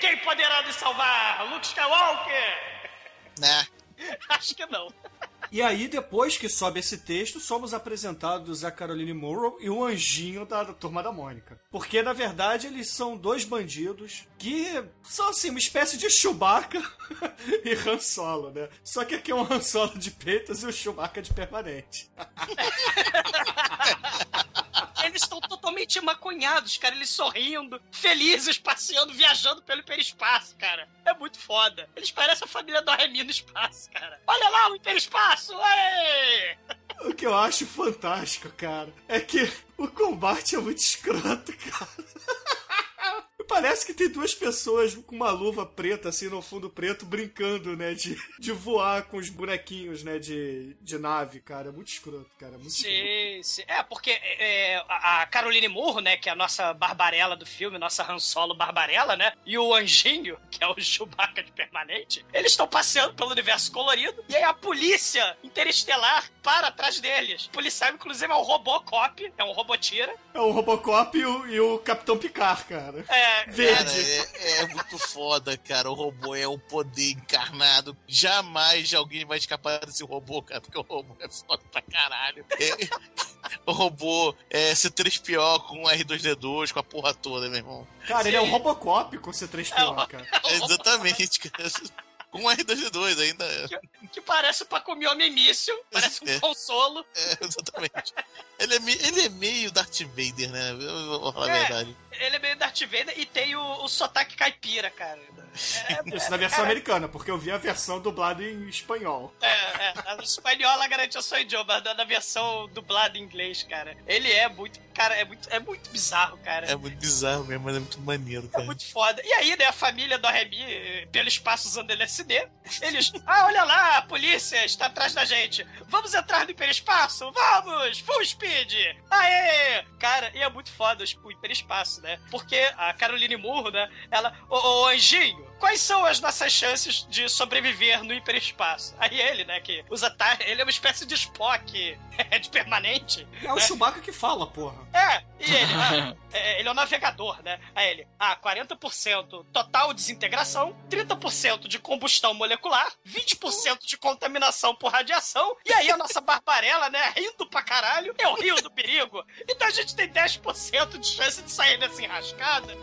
Quem poderá nos salvar? Luke Skywalker! (laughs) Né? Acho que não. E aí, depois que sobe esse texto, somos apresentados a Caroline Morrow e o anjinho da, da Turma da Mônica. Porque, na verdade, eles são dois bandidos que são, assim, uma espécie de Chewbacca (laughs) e Han Solo, né? Só que aqui é um Han Solo de peitas e o Chewbacca de permanente. (laughs) Eles estão totalmente maconhados, cara. Eles sorrindo, felizes, passeando, viajando pelo hiperespaço, cara. É muito foda. Eles parecem a família do Remy no espaço, cara. Olha lá o hiperespaço! O que eu acho fantástico, cara, é que o combate é muito escroto, cara. Parece que tem duas pessoas com uma luva preta, assim, no fundo preto, brincando, né? De, de voar com os bonequinhos, né? De, de nave, cara. É muito escroto, cara. Muito escroto. Sim, sim. É, porque é, a a Caroline Murro, né, que é a nossa Barbarella do filme, nossa Han Solo Barbarella, né, e o Anjinho, (laughs) que é o Chewbacca de permanente, eles estão passeando pelo universo colorido, e aí a polícia interestelar para atrás deles. O policial, inclusive, é um Robocop, é um robotira. É o Robocop e o, e o Capitão Picard, cara. É, Cara, Verde. é, é muito foda, cara. O robô é o poder encarnado. Jamais alguém vai escapar desse robô, cara, porque o robô é foda pra caralho. É- o robô é C3PO com R2D2, com a porra toda, meu irmão. Cara, ele é o Sim. Robocop com C3PO, cara. É (laughs) exatamente, cara. Com R2D2 ainda. que parece o Pacomiome Míssil, parece um É. consolo. É, exatamente. Ele é, ele é meio Darth Vader, né? Vou falar a É. verdade. Ele é meio da Darth Vader e tem o, o sotaque caipira, cara. É, Isso na versão americana, porque eu vi a versão dublada em espanhol. É, é, a espanhola garante eu sou idioma, mas na versão dublada em inglês, cara. Ele é muito, cara, é muito, é muito bizarro, cara. É muito bizarro mesmo, mas é muito maneiro, É cara. muito foda. E aí, né, a família do Remy, pelo espaço usando LSD, eles. Ah, olha lá, a polícia está atrás da gente. Vamos entrar no hiperespaço? Vamos! Full speed! Aê! Cara, e é muito foda o hiperespaço, né? Porque a Caroline Murro, né, ela. Ô, ô, anjinho, quais são as nossas chances de sobreviver no hiperespaço? Aí ele, né, que usa. ta- Ele é uma espécie de Spock (laughs) é de permanente. É o Chewbacca que fala, porra. É, e ele, ah, (laughs) é, ele é o navegador, né? Aí ele, ah, 40% total desintegração, 30% de combustão molecular, 20% de contaminação por radiação, e aí a nossa barbarela, né, rindo pra caralho, é o rio do perigo. Então a gente tem 10% de chance de sair dessa enrascada.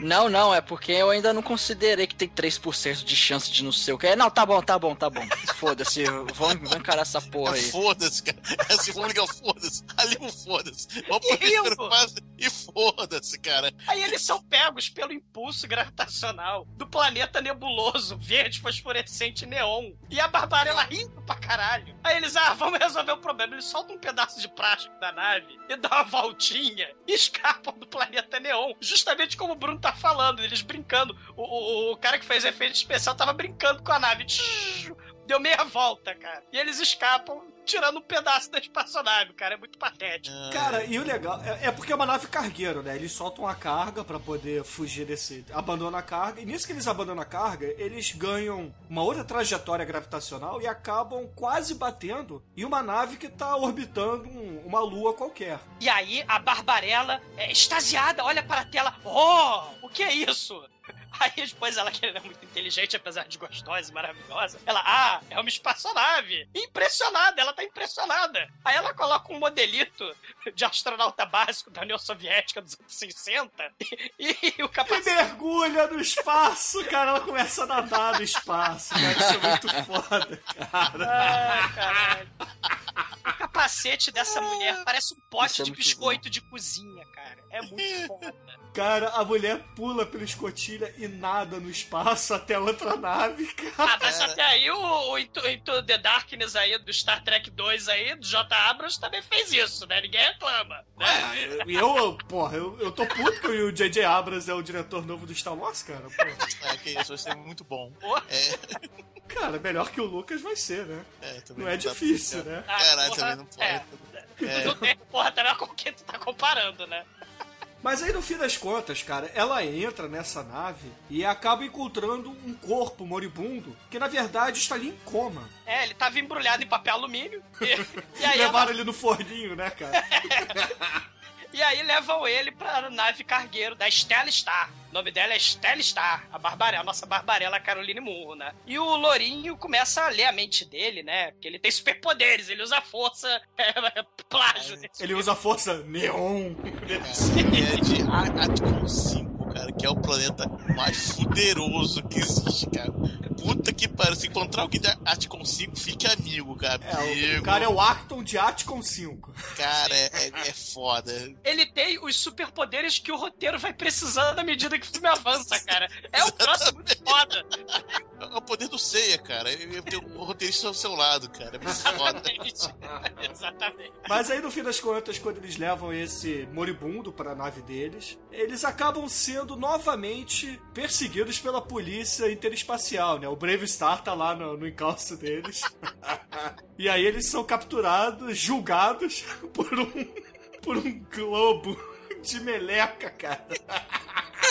Não, não, é porque eu ainda não considerei que tem 3% de chance de não ser o que. É, Não, tá bom, tá bom, tá bom. Foda-se, vamos, encarar essa porra aí. Foda-se, cara. Vamos ligar o foda-se. Ali o foda-se. Vamos (laughs) E e foda-se, cara. Aí eles são pegos pelo impulso gravitacional do planeta nebuloso, verde, fosforescente neon. E a Barbarella rindo pra caralho. Aí eles, ah, vamos resolver o problema. Eles soltam um pedaço de plástico da nave e dão uma voltinha e escapam do planeta neon. Justamente como o Bruno tá falando, eles brincando. O, o, o cara que fez efeito especial tava brincando com a nave. Tchiu, Deu meia volta, cara. E eles escapam tirando um pedaço da espaçonave, cara. É muito patético. Cara, e o legal é, é porque é uma nave cargueiro, né? Eles soltam a carga pra poder fugir desse. Abandonam a carga. E nisso que eles abandonam a carga, eles ganham uma outra trajetória gravitacional e acabam quase batendo em uma nave que tá orbitando um- uma lua qualquer. E aí a Barbarella é extasiada, olha para a tela. Oh, o que é isso? (laughs) Aí depois ela, que é muito inteligente, apesar de gostosa e maravilhosa, ela, ah, é uma espaçonave. Impressionada, ela tá impressionada. Aí ela coloca um modelito de astronauta básico da União Soviética dos anos 60 e, e o E capacete. mergulha no espaço, cara. Ela começa a nadar no espaço, cara. Isso é muito foda, cara. Ai, caralho. O capacete dessa mulher parece um pote é de biscoito de cozinha, cara. É muito foda. Cara, a mulher pula pela escotilha e nada no espaço até outra nave, cara. Ah, mas até aí o, o Into, Into the Darkness aí do Star Trek 2 aí, do J. Abrams, também fez isso, né? Ninguém reclama. Né? E eu, porra, eu, eu tô puto que o J.J. Abrams é o diretor novo do Star Wars, cara. Pô. É, que isso, vai ser muito bom. Porra. É, Cara, melhor que o Lucas vai ser, né? é, também Não é difícil, né? Ah, Caralho, porra, também não pode. É. É. Tudo bem, porra, também com quem tu tá comparando, né? Mas aí, no fim das contas, cara, ela entra nessa nave e acaba encontrando um corpo moribundo que, na verdade, está ali em coma. É, ele tava embrulhado em papel alumínio. E, (laughs) e aí, Levaram ela- ele no forninho, né, cara? (laughs) e aí levam ele pra nave cargueiro da Stella Star. O nome dela é Stella Star, a Barbarella, a nossa Barbarella Caroline Murro, né? E o Lourinho começa a ler a mente dele, né? Porque ele tem superpoderes, ele usa força, (laughs) é, plágio. desse Ele usa a força neon. é de A- Atcon 5, cara, que é o planeta mais fuderoso que existe, cara. Puta que pariu, se encontrar alguém da Atcon 5, fique amigo, cara. É, o Amigo. cara é o Acton de Atcon 5. Cara, é, é- é foda. Ele tem os superpoderes que o roteiro vai precisando à medida que o filme avança, cara. É um troço muito foda. É o poder do Ceia, cara. Ele tem o roteirista ao seu lado, cara. É muito foda. Exatamente. (laughs) Exatamente. Mas aí, no fim das contas, quando eles levam esse moribundo para a nave deles, eles acabam sendo novamente perseguidos pela polícia interespacial, né? O Brave Star tá lá no, no encalço deles. (laughs) e aí eles são capturados, julgados (laughs) por um, por um globo de meleca, cara.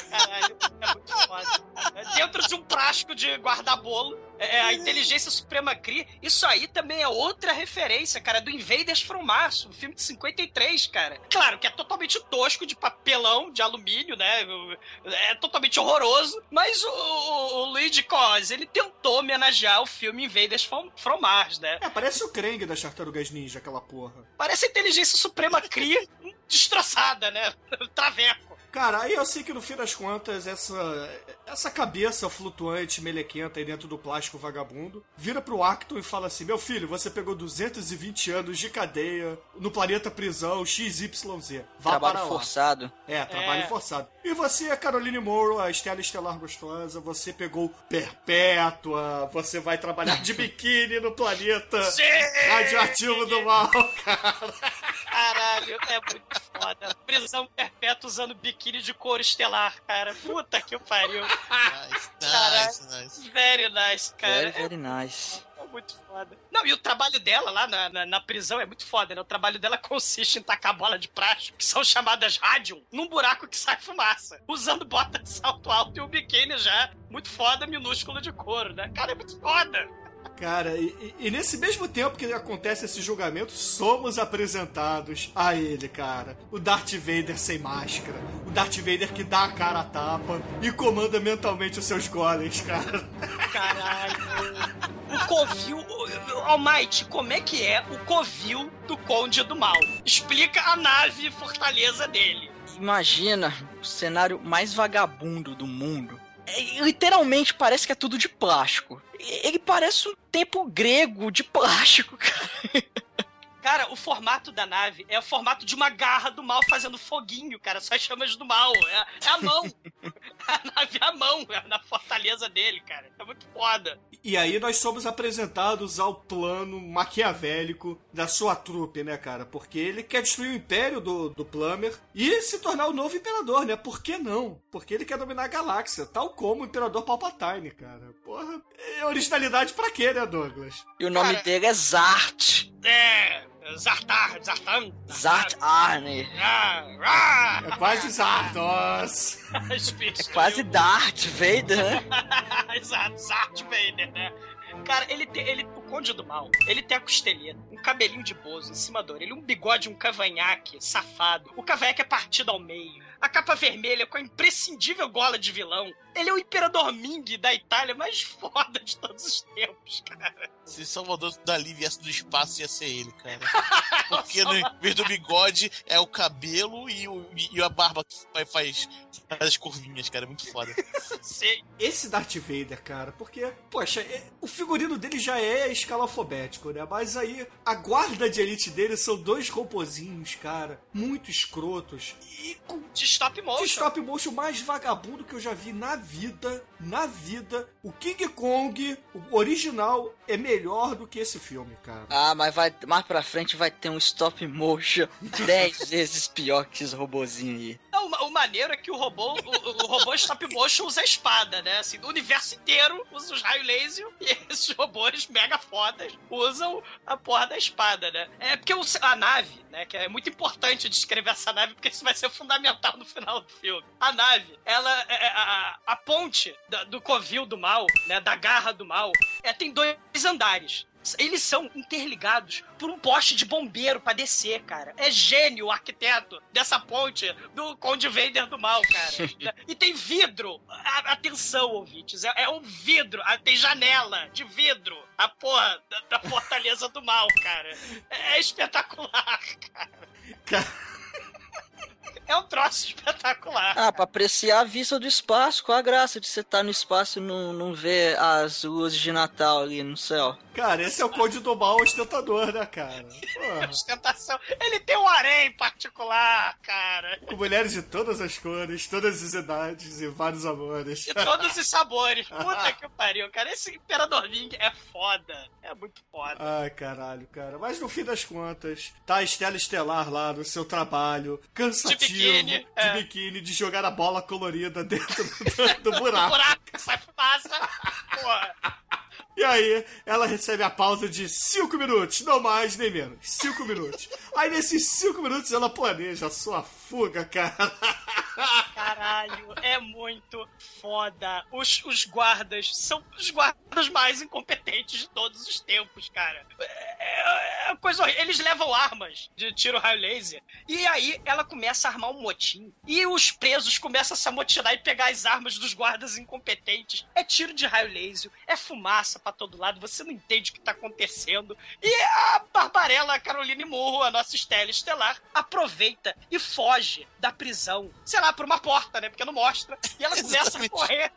Caralho, é muito foda. É Dentro de um plástico de guarda-bolo, é, a inteligência suprema cria. Isso aí também é outra referência, cara, do Invaders from Mars, um filme de 53, cara. Claro que é totalmente tosco, de papelão, de alumínio, né? É totalmente horroroso. Mas o, o, o Luigi Cos, ele tentou homenagear o filme Invaders from, from Mars, né? É, parece o Krang das Tartarugas Ninja, aquela porra. Parece a inteligência suprema cria destroçada, né? (laughs) Traveco. Cara, aí eu sei que no fim das contas, essa, essa cabeça flutuante, melequenta aí dentro do plástico vagabundo, vira pro Acton e fala assim: Meu filho, você pegou 220 anos de cadeia no planeta prisão XYZ. Vá Trabalho para lá. forçado. É, trabalho É. forçado. E você, a Caroline Morrow, a Estela Estelar Gostosa, você pegou Perpétua, você vai trabalhar de biquíni no planeta (laughs) Sim! radioativo do mal, cara. Caralho, é muito foda. Prisão perpétua usando biquíni de couro estelar, cara. Puta que pariu. Nice, (laughs) nice, nice. Very nice, cara. Very, very nice. É muito foda. Não, e o trabalho dela lá na, na, na prisão é muito foda, né? O trabalho dela consiste em tacar bola de plástico, que são chamadas rádio, num buraco que sai fumaça. Usando bota de salto alto e um biquíni já muito foda, minúsculo de couro, né? Cara, é muito foda. Cara, e, e- e nesse mesmo tempo que acontece esse julgamento, somos apresentados a ele, cara. O Darth Vader sem máscara. O Darth Vader que dá a cara a tapa e comanda mentalmente os seus golems, cara. Caralho. O covil. Almighty, como é que é o covil do Conde do Mal? Explica a nave fortaleza dele. Imagina o cenário mais vagabundo do mundo. É, literalmente parece que é tudo de plástico. Ele parece um tempo grego de plástico, (laughs) cara. Cara, o formato da nave é o formato de uma garra do mal fazendo foguinho, cara. Só as chamas do mal. É, é a mão. (laughs) a nave é a mão, é na fortaleza dele, cara. É muito foda. E aí nós somos apresentados ao plano maquiavélico da sua trupe, né, cara? Porque ele quer destruir o império do, do Plummer e se tornar o novo imperador, né? Por que não? Porque ele quer dominar a galáxia, tal como o imperador Palpatine, cara. Porra, é originalidade pra quê, né, Douglas? E o nome Cara. dele é Zart. É. Zartar, Zartan. Zart Arne. Ah, ah, É quase Zardos. (laughs) É quase Darth Vader, né? (laughs) Exato, Zart Vader, né? Cara, ele tem. Ele, o Conde do Mal, ele tem a costeleta, um cabelinho de bozo em cima da orelha, um bigode, um cavanhaque safado. O cavanhaque é partido ao meio. A capa vermelha com a imprescindível gola de vilão. Ele é o Imperador Ming da Itália mais foda de todos os tempos, cara. Se Salvador Dali viesse do espaço, ia ser ele, cara. (laughs) Porque no vez do bigode é o cabelo e, o, e a barba que faz, faz as curvinhas, cara. É muito foda. Sei. Esse Darth Vader, cara, porque, poxa, é- o figurino dele já é escalafobético, né? Mas aí a guarda de elite dele são dois robozinhos, cara, muito escrotos e com De stop motion. de stop motion mais vagabundo que eu já vi na vida, na vida. O King Kong, o original, é melhor do que esse filme, cara. Ah, mas vai, mais pra frente vai ter um stop motion (laughs) 10 vezes pior que esse robozinho aí. Não, o, o maneiro é que o robô, o, o robô stop motion usa a espada, né? Assim, o universo inteiro usa os raios laser e (laughs) esses robôs mega fodas usam a porra da espada, né? É porque o- a nave, né? Que é muito importante descrever essa nave, porque isso vai ser fundamental no final do filme. A nave, ela é, é, a, a ponte da- do covil do mal, né? Da garra do mal, é, tem dois andares. Eles são interligados por um poste de bombeiro pra descer, cara. É gênio o arquiteto dessa ponte do Conde Vader do mal, cara. (laughs) e tem vidro. Atenção, ouvintes. É, é um vidro. Ah, Tem janela de vidro. A porra da, da fortaleza do mal, cara. É, é espetacular, (laughs) cara. Cara. É um troço (laughs) espetacular. Ah, pra apreciar a vista do espaço, qual a graça de você estar no espaço e não, não ver as luzes de Natal ali no céu? Cara, esse é o Conde do Mal ostentador, né, cara? (laughs) Ostentação. Ele tem um harém particular, cara. Com mulheres de todas as cores, todas as idades e vários amores. De todos os sabores. (laughs) Puta que pariu, cara. Esse Imperador Ming é foda. É muito foda. Ai, caralho, cara. Mas no fim das contas, tá a Estela Estelar lá no seu trabalho, cansativo, De biquíni, de é. biquíni, de jogar a bola colorida dentro (laughs) do, do buraco. Buraco, sai fumaça. Porra. E aí, ela recebe a pausa de 5 minutos, não mais nem menos. 5 minutos. Aí, nesses 5 minutos, ela planeja a sua fuga, cara. Caralho, é muito foda. Os, os guardas são os guardas mais incompetentes de todos os tempos, cara. Coisa horrível. Eles levam armas de tiro raio laser. E aí ela começa a armar um motim. E os presos começam a se amotinar e pegar as armas dos guardas incompetentes. É tiro de raio laser, é fumaça pra todo lado, você não entende o que tá acontecendo. E a Barbarella Caroline Morro, a nossa Estela Estelar, aproveita e foge da prisão. Sei lá, por uma porta, né? Porque não mostra. E ela (laughs) começa a correr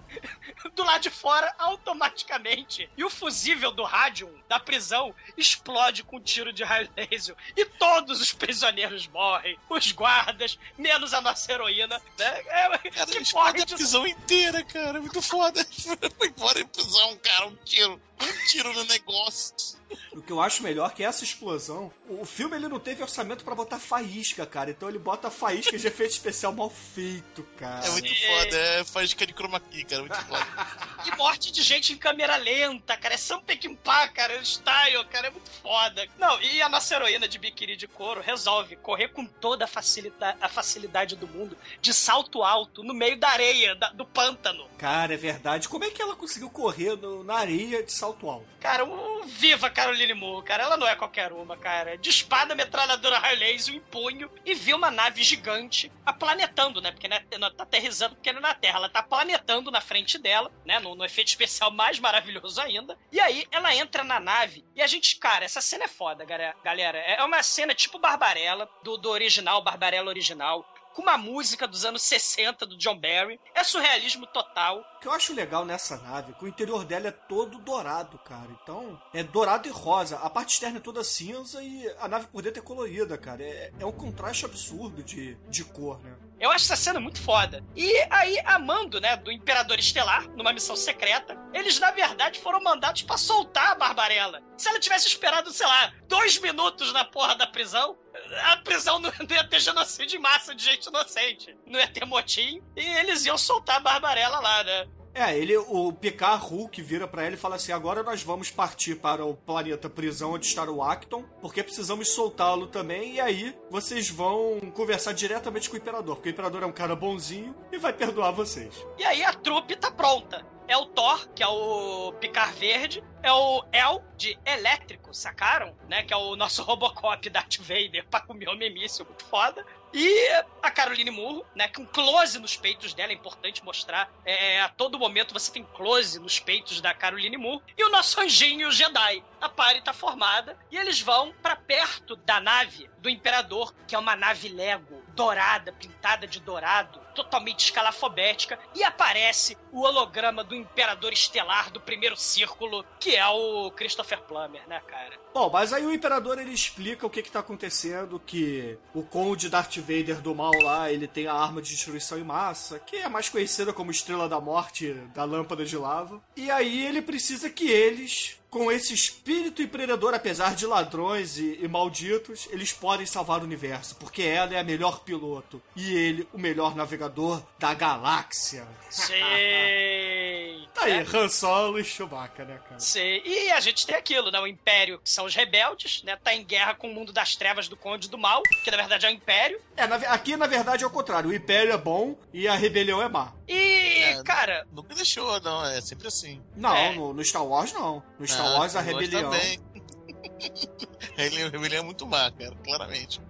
do lado de fora automaticamente. E o fusível do rádio da prisão explode com um tiro de raio laser. E todos os prisioneiros morrem. Os guardas, menos a nossa heroína. Né? É, Cara, que porra a de prisão inteira, cara. Muito foda. (laughs) Foi embora em prisão, cara. Um tiro. Um tiro no negócio. O que eu acho melhor é que essa explosão, o filme ele não teve orçamento pra botar faísca, cara. Então ele bota faísca de efeito especial mal feito, cara. É muito Sim. foda. É faísca de chroma key, cara. Muito foda. E morte de gente em câmera lenta, cara. É Sam Peckinpah, cara. É style, cara. É muito foda. Não, e a nossa heroína de biquíni de couro resolve correr com toda a facilidade, a facilidade do mundo, de salto alto, no meio da areia, da- do pântano. Cara, é verdade. Como é que ela conseguiu correr no- na areia de salto alto? Cara, o viva Caroline Moore, cara. Ela não é qualquer uma, cara. De espada, metralhadora raio laser em punho e vê uma nave gigante aplanetando, né? Porque né, não tá aterrissando porque ela é na Terra. Ela tá planetando na frente dela, né? No, no efeito especial mais maravilhoso ainda. E aí ela entra na nave e a gente, cara, essa cena é foda, galera. É uma cena tipo Barbarella, do, do original, Barbarella original. Com uma música dos anos 60 do John Barry. É surrealismo total. O que eu acho legal nessa nave é que o interior dela é todo dourado, cara. Então, é dourado e rosa. A parte externa é toda cinza e a nave por dentro é colorida, cara. É, é um contraste absurdo de, de cor, né? Eu acho essa cena muito foda. E aí, a mando, né, do Imperador Estelar, numa missão secreta, eles, na verdade, foram mandados pra soltar a Barbarella. Se ela tivesse esperado, sei lá, dois minutos na porra da prisão, a prisão não ia ter genocídio em massa de gente inocente. Não ia ter motim. E eles iam soltar a Barbarella lá, né? É, ele, o Picard Hulk vira pra ele e fala assim: agora nós vamos partir para o planeta prisão onde está o Acton, porque precisamos soltá-lo também. E aí vocês vão conversar diretamente com o Imperador, porque o Imperador é um cara bonzinho e vai perdoar vocês. E aí a trupe tá pronta. É o Thor, que é o Picar Verde. É o El, de Elétrico, sacaram? Né? Que é o nosso (laughs) Robocop Darth Vader pra comer o míssil, muito foda. E a Caroline Murro, né? Com close nos peitos dela, é importante mostrar. É, a todo momento você tem close nos peitos da Caroline Murro. E o nosso anjinho Jedi. A pare tá formada. E eles vão pra perto da nave do Imperador, que é uma nave Lego, dourada, pintada de dourado, totalmente escalafobética. E aparece o holograma do Imperador Estelar do primeiro círculo, que é o Christopher Plummer, né, cara? Bom, mas aí o Imperador ele explica o que que tá acontecendo, que o Conde Darth Vader do mal lá, ele tem a arma de destruição em massa, que é mais conhecida como Estrela da Morte da Lâmpada de Lava. E aí ele precisa que eles, com esse espírito empreendedor, apesar de ladrões e, e malditos, eles podem salvar o universo, porque ela é a melhor piloto e ele o melhor navegador da galáxia. Sei. Tá aí, Han Solo e Chewbacca, né, cara? Sei. E a gente tem aquilo, né? O Império, que são os rebeldes, né? Tá em guerra com o mundo das trevas do Conde do Mal, que na verdade é o Império. É, na aqui na verdade é o contrário. O Império é bom e a rebelião é má. E, É, cara, Nunca deixou, não. É sempre assim. Não, É. no, no Star Wars não. No Star Ah, Wars a rebelião. Também. Ele, (laughs) a rebelião é muito má, cara, claramente.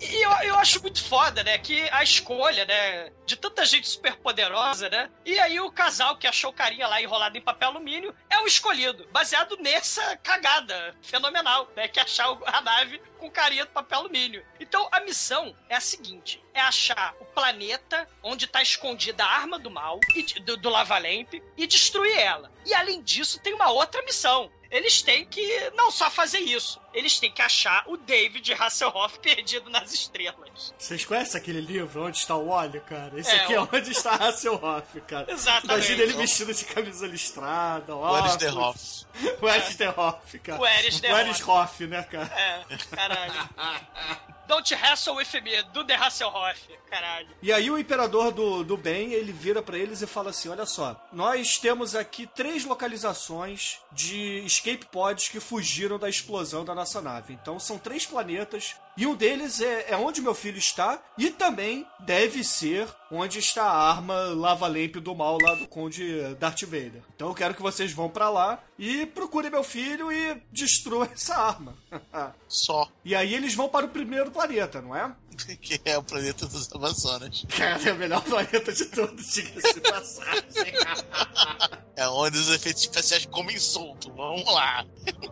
E eu, eu acho muito foda, né? Que a escolha, né? De tanta gente super poderosa, né? E aí o casal que achou o carinha lá enrolado em papel alumínio é o escolhido, baseado nessa cagada fenomenal, né? Que é achar a nave com carinha do papel alumínio. Então a missão é a seguinte: é achar o planeta onde tá escondida a arma do mal e de- do, do Lavalamp e destruir ela. E além disso, tem uma outra missão. Eles têm que não só fazer isso, eles têm que achar o David Hasselhoff perdido nas estrelas. Vocês conhecem aquele livro Onde está o óleo, cara? Esse É, aqui é o- Onde está Hasselhoff, cara. Exatamente. Imagina ele vestido de camisa listrada, ó. O Eris the Hoff. (laughs) O Eris the Hoff, cara. O Eris the O Eris Hoff, né, cara? É, caralho. (laughs) Don't hassle with me, do the Hasselhoff, caralho. E aí o imperador do, do bem, ele vira pra eles e fala assim, olha só, nós temos aqui três localizações de escape pods que fugiram da explosão da nossa nave. Então são três planetas E um deles é, é onde meu filho está, e também deve ser onde está a arma lava-lamp do mal lá do Conde Darth Vader. Então eu quero que vocês vão para lá e procurem meu filho e destruam (laughs) essa arma. Só. E aí eles vão para o primeiro planeta, não é? (laughs) Que é o planeta dos Amazonas. Cara, (laughs) é o melhor planeta de todos, diga-se passagem. É onde os efeitos especiais comem solto. Vamos lá.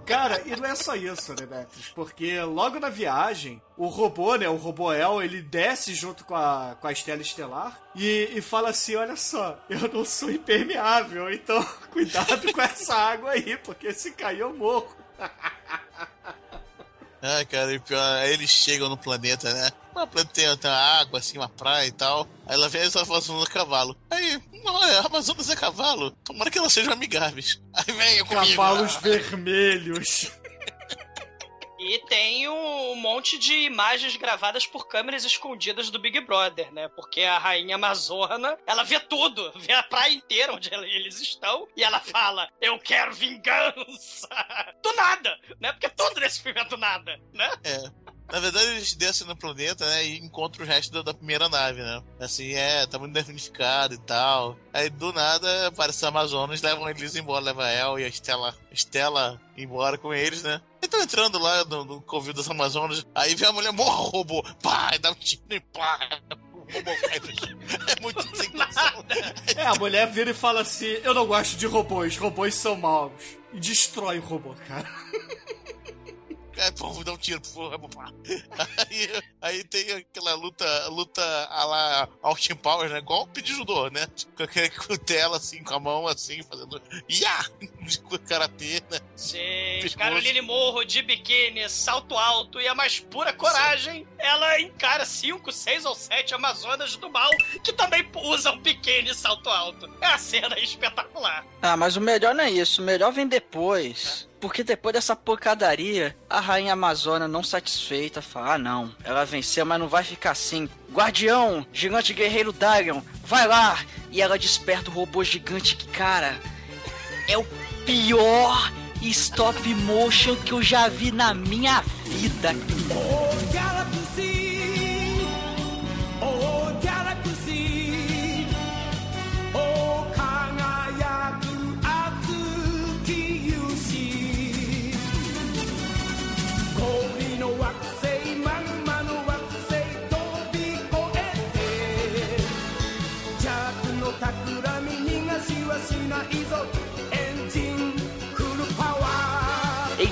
Cara, e não é só isso, né? Porque logo na viagem, o robô, né, o Roboel, ele desce junto com a, com a Estela Estelar e, e fala assim, olha só, eu não sou impermeável, então (laughs) cuidado com essa água aí, porque se cair eu morro. (laughs) Ah, cara, e pior, aí eles chegam no planeta, né? O planeta tem, água, assim, uma praia e tal. Aí ela vem essa Amazonas a cavalo. Aí, não é, Amazonas é cavalo. Tomara que elas sejam amigáveis. Aí vem comigo. Cavalos vermelhos. E tem um monte de imagens gravadas por câmeras escondidas do Big Brother, né? Porque a rainha Amazona, ela vê tudo, (laughs) vê a praia inteira onde eles estão, e ela fala: Eu quero vingança! (laughs) Do nada, né? Porque tudo nesse filme é do nada, né? É. Na verdade, eles descem no planeta, né? E encontram o resto da, da primeira nave, né? Assim, é, tá muito danificado e tal. Aí, do nada, aparece os Amazonas, levam eles embora, leva a El e a Estela, Estela embora com eles, né? E estão entrando lá no, no covil das Amazonas. Aí vem a mulher, morra robô! Pá! e Dá um tiro e pá! (laughs) É muito sem (laughs) noção. É, a mulher vira e fala assim: Eu não gosto de robôs, robôs são maus. E destrói o robô, cara. (laughs) Aí, pô, vou dar um tiro, porra, pá. (laughs) Aí, aí tem aquela luta, luta a lá Austin Powers, né? Golpe de judô, né? Com aquele cutela, assim, com a mão, assim, fazendo... Iá! De (laughs) karatê, né? Sim, Pescoço. Caroline Morro de biquíni, salto alto e a mais pura coragem, ela encara cinco, seis ou sete Amazonas do mal que também usam biquíni e salto alto. É a cena espetacular. Ah, mas o melhor não é isso. O melhor vem depois. Porque depois dessa porcadaria, a rainha amazona não satisfeita fala: Ah, não, ela venceu, mas não vai ficar assim. Guardião, gigante guerreiro Darion, vai lá! E ela desperta o robô gigante que, cara, é o pior stop motion que eu já vi na minha vida. Oh,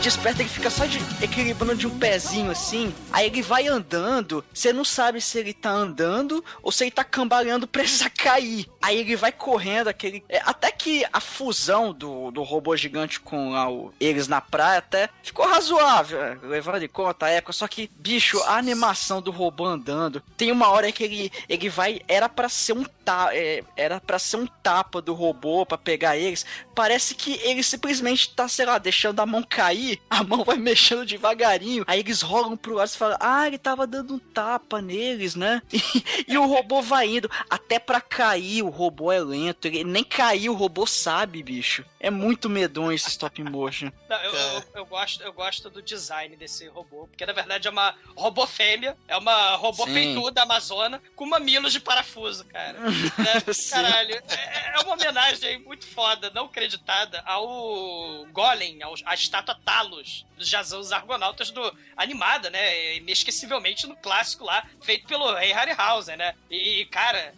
desperta, ele fica só de, equilibrando de um pezinho assim. Aí ele vai andando. Você não sabe se ele tá andando ou se ele tá cambaleando prestes (laughs) a cair. Aí ele vai correndo, aquele. é, até que a fusão do, do robô gigante com lá, o- eles na praia até ficou razoável, é, levando em conta a época. Só que, bicho, a animação do robô andando. Tem uma hora que ele, ele vai. Era pra ser um ta, é, era para ser um tapa do robô pra pegar eles. Parece que ele simplesmente tá, sei lá, deixando a mão cair, a mão vai mexendo devagarinho. Aí eles rolam pro lado e falam: Ah, ele tava dando um tapa neles, né? (laughs) E, e o robô vai indo. Até pra cair, o robô é lento. Ele nem caiu, o robô sabe, bicho. É muito medonho esse stop motion. Não, eu, É. eu, eu gosto, eu gosto do design desse robô, porque na verdade é uma robô fêmea, é uma robô Sim. peituda amazona com mamilos de parafuso, cara. (laughs) Né? Sim. Caralho, é, é uma homenagem muito foda, não acreditada, ao Golem, ao, à estátua Talos, dos Jazão os Argonautas do animada, né? Inesquecivelmente no clássico lá, feito pelo Ray Harryhausen, né? E, cara,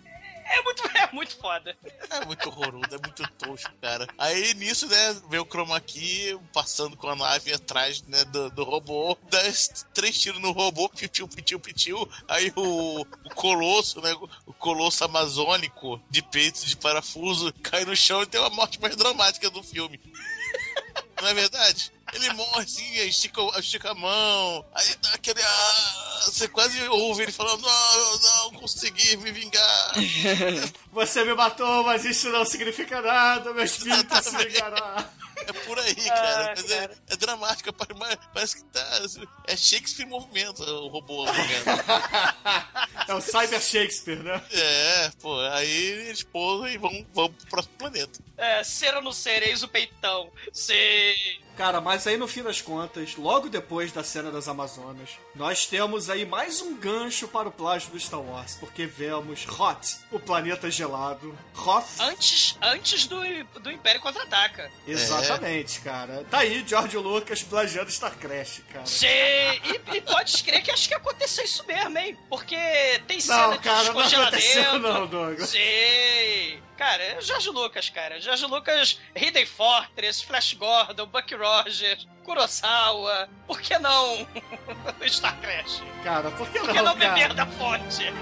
é muito, (laughs) é muito foda. É muito horroroso, é muito tosco, cara. Aí nisso, né, vê o Chroma Key passando com a nave atrás, né, do, do robô, dá três tiros no robô, pitiu, pitiu, pitiu. Aí o, o colosso, né, o colosso amazônico de peito de parafuso cai no chão e tem uma morte mais dramática do filme. Não é verdade? Ele morre assim, aí estica, estica a mão, aí dá aquele. Ah, você quase ouve ele falando: Não, não consegui me vingar. (laughs) Você me matou, mas isso não significa nada, meu espírito se vingará. É por aí, cara. Ah, Mas é, cara. é dramático, parece que tá. É Shakespeare em movimento, o robô. (laughs) É o Cyber Shakespeare, né? é, pô, aí eles pousam e vão, vão pro próximo planeta. É, ser ou não ser, eis o peitão. Sim. Cara, mas aí no fim das contas, logo depois da cena das Amazonas, nós temos aí mais um gancho para o plágio do Star Wars, porque vemos Hot, o planeta gelado. Hoth. Antes, antes do, do Império Contra-Ataca. Exatamente, cara. Tá aí George Lucas plagiando Star Crash, cara. Sim, e, e pode crer que acho que aconteceu isso mesmo, hein? Porque tem cena Não, de cara, não aconteceu descongelamento. não, Douglas. Sim. Cara, é Jorge Lucas, cara. Jorge Lucas, Hidden Fortress, Flash Gordon, Buck Rogers, Kurosawa. Por que não (laughs) Star Crash? Cara, por que Por não, que não cara? beber da fonte?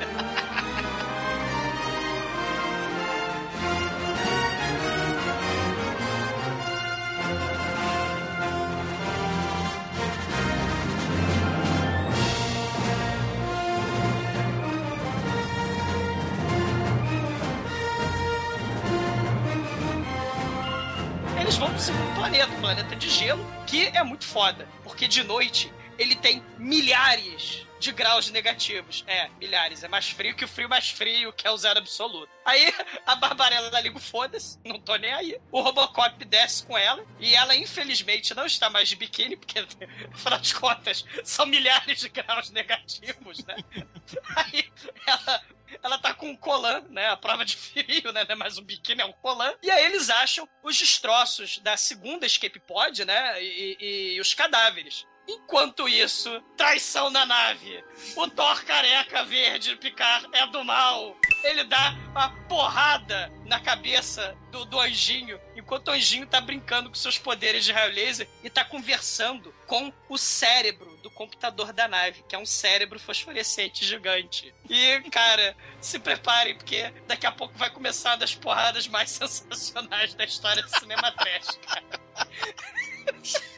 Eles vão pro segundo planeta, um planeta de gelo, que é muito foda. Porque de noite ele tem milhares de graus negativos. É, milhares. É mais frio que o frio mais frio, que é o zero absoluto. Aí (laughs) a Barbarella liga foda-se, não tô nem aí. O Robocop desce com ela e ela, infelizmente, não está mais de biquíni, porque, (laughs) afinal de contas, são milhares de graus negativos, né? (laughs) Aí ela ela tá com um colan, né? A prova de frio, né? Não é mais um biquíni, é um colan. E aí eles acham os destroços da segunda escape pod, né? E, e- e os cadáveres. Enquanto isso, traição na nave. O Thor careca verde Picard é do mal. Ele dá uma porrada na cabeça do, do anjinho, enquanto o anjinho tá brincando com seus poderes de raio laser e tá conversando com o cérebro do computador da nave, que é um cérebro fosforescente gigante. E, cara, se preparem, porque daqui a pouco vai começar uma das porradas mais (laughs) sensacionais da história do cinema trash, cara.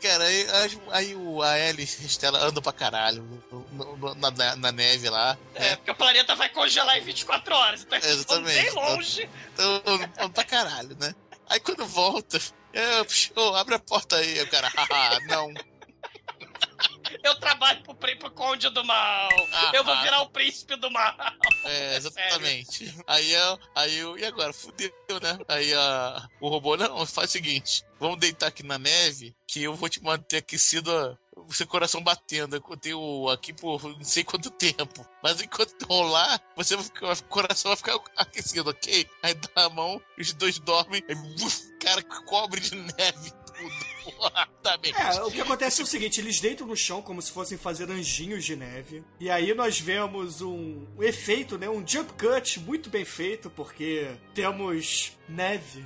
Cara, aí, aí- o a Alice e a Stella andam pra caralho na, na- na neve lá. É, né? porque o planeta vai congelar em 24 horas, então eles Exatamente. bem longe. Então, andam pra caralho, né? Aí quando volta, é, psh, ô, abre a porta aí, o cara, haha, não. (laughs) Eu trabalho pro, pro Conde do Mal. Ah, eu vou virar o príncipe do mal. É, (laughs) exatamente. Aí, eu, aí eu, e agora? Fudeu, né? Aí a, o robô, não, faz o seguinte: vamos deitar aqui na neve, que eu vou te manter aquecido, ó, o seu coração batendo. Eu tenho aqui por não sei quanto tempo. Mas enquanto rolar, você vai ficar, o coração vai ficar (laughs) aquecido, ok? Aí dá a mão, os dois dormem, aí, buf, cara, cobre de neve Porradamente. É, o que acontece é o seguinte, eles deitam no chão como se fossem fazer anjinhos de neve. E aí nós vemos um efeito, né? Um jump cut muito bem feito, porque temos neve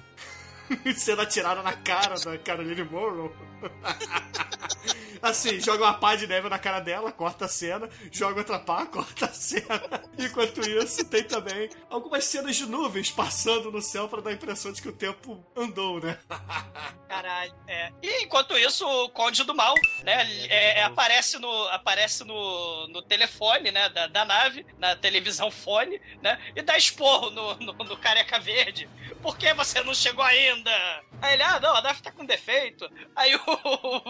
(laughs) sendo atirada na cara da Caroline Morrow. (laughs) Assim, joga uma pá de neve na cara dela, corta a cena, joga outra pá, (laughs) corta a cena. Enquanto isso, tem também algumas cenas de nuvens passando no céu pra dar a impressão de que o tempo andou, né? Caralho, é. E enquanto isso, o Conde do Mal, né, é, é, aparece, no, aparece no, no telefone, né, da, da nave, na televisão fone, né, e dá esporro no, no, no careca verde. Por que você não chegou ainda? Aí ele, ah, não, a nave tá com defeito. Aí o,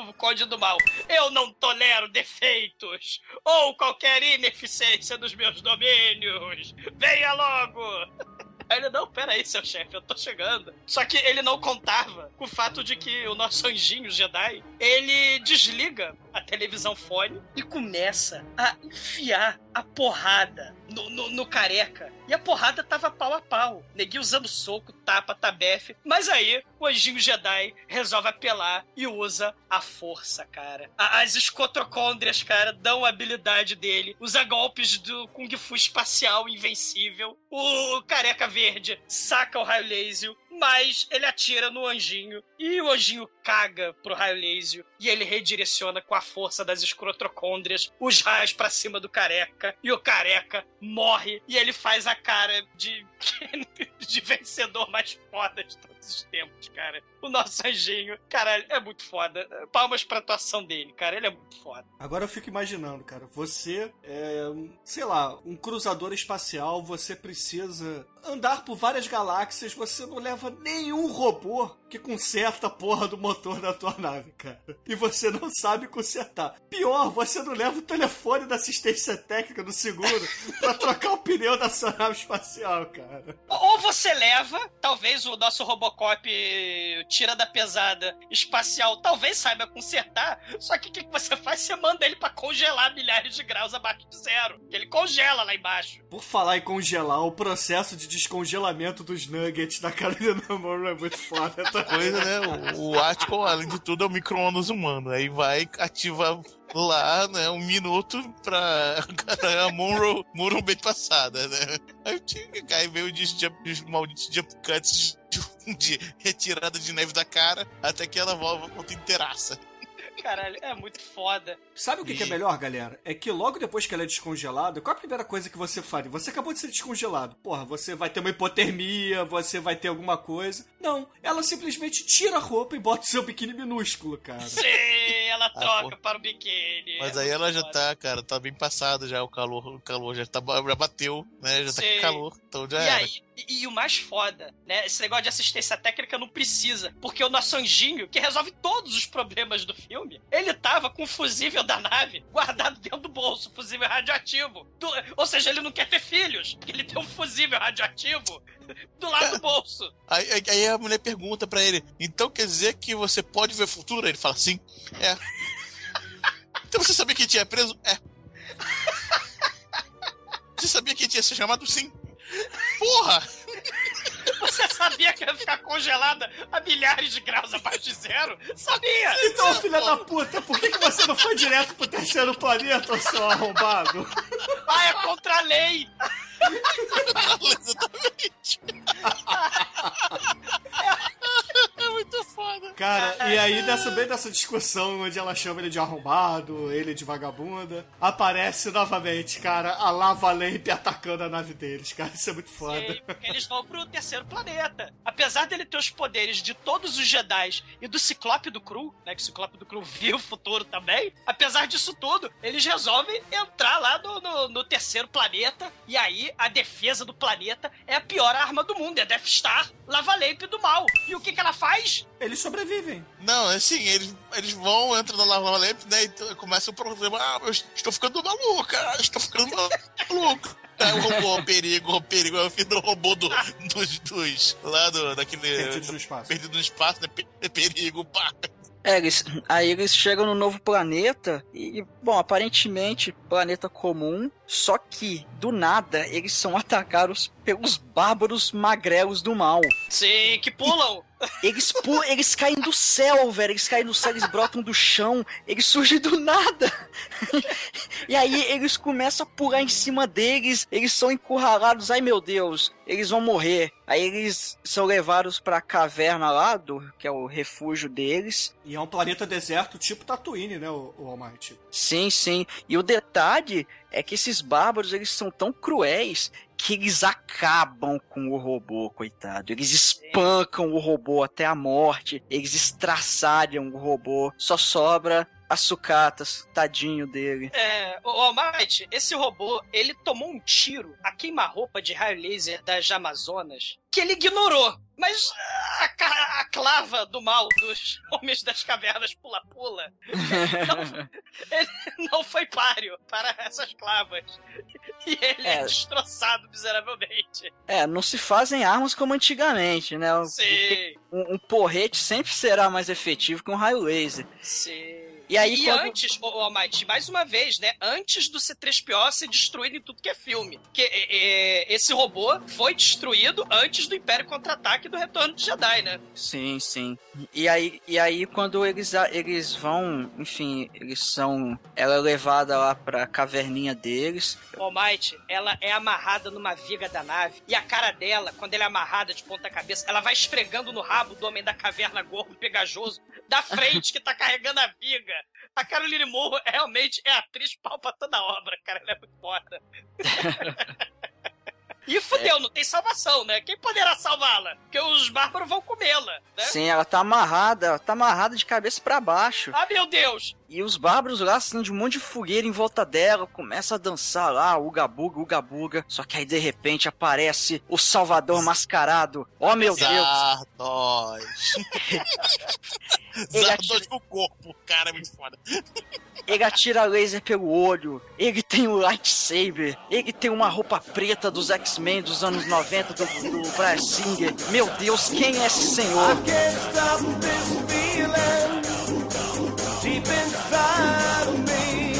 o Conde do Mal, eu não tolero defeitos ou qualquer ineficiência dos meus domínios. Venha logo! Aí ele, não, peraí, seu chefe, eu tô chegando. Só que ele não contava com o fato de que o nosso anjinho Jedi, ele desliga a televisão fone e começa a enfiar a porrada no, no- no careca. E a porrada tava pau a pau. Neguinho usando soco, tapa, tabefe. Mas aí, o anjinho Jedi resolve apelar e usa a força, cara. As escotocôndrias, cara, dão a habilidade dele. Usa golpes do Kung Fu espacial invencível. O careca verde saca o raio laser, mas ele atira no anjinho. E o anjinho caga pro raio laser. E ele redireciona com a força das escrotocôndrias os raios pra cima do careca. E o careca morre. E ele faz a cara de, (laughs) de vencedor mais foda de todos os tempos, cara. O nosso anjinho, caralho, é muito foda. Palmas pra atuação dele, cara. Ele é muito foda. Agora eu fico imaginando, cara, você é, sei lá, um cruzador espacial, você precisa andar por várias galáxias, você não leva nenhum robô que conserta a porra do motor da tua nave, cara. E você não sabe consertar. Pior, você não leva o telefone da assistência técnica do seguro (laughs) pra trocar o pneu da sua nave espacial, cara. Ou você leva, talvez o nosso Robocop tira da pesada espacial, talvez saiba consertar, só que o que, que você faz? Você manda ele pra congelar milhares de graus abaixo de zero. Ele congela lá embaixo. Por falar em congelar, o processo de descongelamento dos nuggets da Carolina (laughs) Monroe é muito foda. Tá? Coisa, né? O, o além de tudo, é o micro-ondas humano. Aí vai, ativa lá, né, um minuto pra (laughs) a Monroe, Monroe bem passada, né? Aí, aí veio os, jump, os malditos jump cuts de, de, retirada de neve da cara até que ela volta conta inteiraça. Caralho, é muito foda. Sabe o que, que, é melhor, galera? É que logo depois que ela é descongelada, qual a primeira coisa que você faria? Você acabou de ser descongelado. Porra, você vai ter uma hipotermia, você vai ter alguma coisa. Não, ela simplesmente tira a roupa e bota o seu biquíni minúsculo, cara. (laughs) Sim, ela ah, troca ah, para o biquíni. Mas é aí ela já tá, cara, tá bem passada já o calor, o calor já, tá, já bateu, né? Já Sim. tá com calor, então já e era. Aí, e, e, o mais foda, né? Esse negócio de assistência técnica não precisa. Porque o nosso anjinho, que resolve todos os problemas do filme, ele tava com o fusível da nave guardado dentro do bolso, fusível radioativo. Do, ou seja, ele não quer ter filhos, ele tem um fusível radioativo do lado do bolso. Aí, aí a mulher pergunta para ele: então quer dizer que você pode ver o futuro? Ele fala: sim. É. (laughs) Então você sabia que tinha preso? É. Você sabia que tinha se chamado? Sim. Porra! (laughs) Você sabia que ia ficar congelada a milhares de graus abaixo de zero? Sabia! Então, filha da puta, por que, que você não foi direto pro terceiro planeta, seu arrombado? Ah, é contra a lei! (laughs) Exatamente! (laughs) Cara, (laughs) e aí, nessa, bem dessa discussão onde ela chama ele de arrombado, ele de vagabunda, aparece novamente, cara, a lava lamp atacando a nave deles, cara. Isso é muito foda. Sim, eles vão pro terceiro planeta. Apesar dele ter os poderes de todos os Jedi e do Ciclope do Cru, né? Que o Ciclope do Cru viu o futuro também. Apesar disso tudo, eles resolvem entrar lá no, no, no terceiro planeta. E aí, a defesa do planeta é a pior arma do mundo. É Death Star, lava lamp do mal. E o que, que ela faz? Eles sobrevivem. Não, é assim, eles, eles vão, entram na lava lamp, né? E começa o problema. Ah, eu estou ficando maluco, cara. Estou ficando (laughs) maluco. É o robô, perigo, o perigo. É o filho do robô do, dos, dos. Lá do, daquele. Perdido no espaço. Perdido no espaço, né? Perigo, pá. É, eles, aí eles chegam no novo planeta e, bom, aparentemente planeta comum, só que do nada eles são (laughs) atacados pelos bárbaros magrelos do mal. Sim, que pulam. Eles, eles caem do céu, velho. Eles caem do céu, eles brotam do chão, eles surgem do nada. E aí eles começam a pular em cima deles, eles são encurralados. Ai meu Deus, eles vão morrer. Aí eles são levados pra caverna lá, do, que é o refúgio deles. E é um planeta deserto tipo Tatooine, né, o, o Almighty? Sim, sim. E o detalhe é que esses bárbaros, eles são tão cruéis que eles acabam com o robô, coitado. Eles espancam o robô até a morte, eles estraçalham o robô. Só sobra as sucatas, tadinho dele. É, o Almighty, esse robô, ele tomou um tiro a queima-roupa de raio laser das Amazonas que ele ignorou. Mas a, a, clava do mal dos (laughs) homens das cavernas pula-pula não, ele não foi páreo para essas clavas. E ele é. é. destroçado miseravelmente. É, não se fazem armas como antigamente, né? Sim. Um, um porrete sempre será mais efetivo que um raio laser. Sim. E aí, e quando... antes, ô, oh, Might, mais uma vez, né? Antes do C3PO ser destruído em tudo que é filme. Que é, é, esse robô foi destruído antes do Império Contra-Ataque do Retorno de Jedi, né? Sim, sim. E aí, e aí quando eles, eles vão, enfim, eles são. Ela é levada lá pra caverninha deles. Ô, oh, Might, ela é amarrada numa viga da nave. E a cara dela, quando ela é amarrada de ponta cabeça, ela vai esfregando no rabo do homem da caverna gordo pegajoso da frente que tá carregando a viga. A Caroline Moore realmente é atriz pau pra toda obra, cara. Ela é muito foda. (laughs) E fudeu, é. não tem salvação, né? Quem poderá salvá-la? Porque os bárbaros vão comê-la, né? Sim, ela tá amarrada, ela tá amarrada de cabeça para baixo. Ah, meu Deus! E os bárbaros lá, assim, de um monte de fogueira em volta dela, começa a dançar lá, uga buga, uga buga. Só que aí de repente aparece o Salvador mascarado. Oh meu Deus! Zardoz. (laughs) Ele Zardoz com o corpo, cara, é muito foda. Ele atira laser pelo olho, ele tem o lightsaber, ele tem uma roupa preta dos X-Men dos anos 90 do, do Brian Singer. Meu Deus, quem é esse senhor? Can't stop this feeling of me.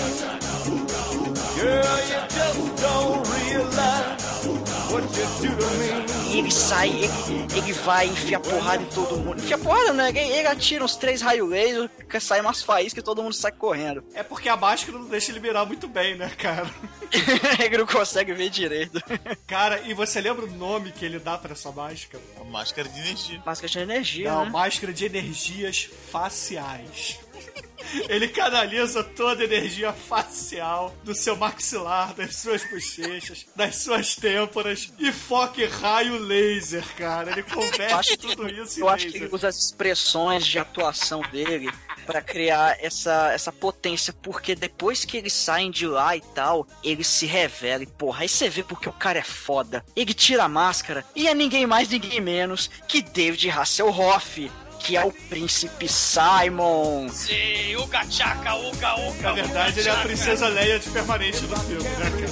Girl, you just don't realize what you do to me. E ele sai, ele, ele vai enfiar porrada em todo mundo. Enfia porrada, né? Ele, ele atira uns três raios laser, que sai umas faíscas e todo mundo sai correndo. É porque a máscara não deixa ele mirar muito bem, né, cara? (laughs) ele não consegue ver direito. Cara, e você lembra o nome que ele dá pra essa máscara? A máscara de energia. Máscara de energia, Não, né? máscara de energias faciais. Ele canaliza toda a energia facial do seu maxilar, das suas bochechas, das suas têmporas e foca em raio laser, cara. Ele converte tudo isso em Eu acho que ele laser. usa as expressões de atuação dele pra criar essa, essa potência, porque depois que eles saem de lá e tal, ele se revela e porra, aí você vê porque o cara é foda. Ele tira a máscara e é ninguém mais, ninguém menos que David Hasselhoff, que é o príncipe Simon. Sim, uga tchaca, uga uga. Na verdade, ele é a princesa Leia de permanente do filme, né, cara?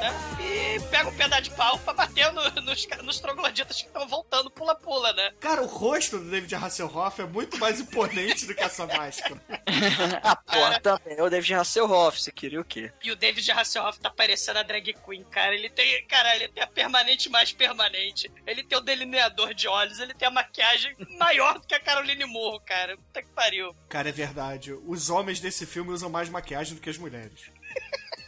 Né? E pega um pedaço de pau pra bater no- nos, nos trogloditas que estão voltando pula-pula, né? Cara, o rosto do David Hasselhoff é muito mais imponente do que essa máscara. (laughs) ah, porra, também. É o David Hasselhoff, você queria o quê? E o David Hasselhoff tá parecendo a drag queen, cara. Ele tem, cara, ele tem a permanente mais permanente. Ele tem o delineador de olhos, ele tem a maquiagem maior do que a Caroline Morro, cara. Puta que pariu. Cara, é verdade. Os homens desse filme usam mais maquiagem do que as mulheres. (laughs)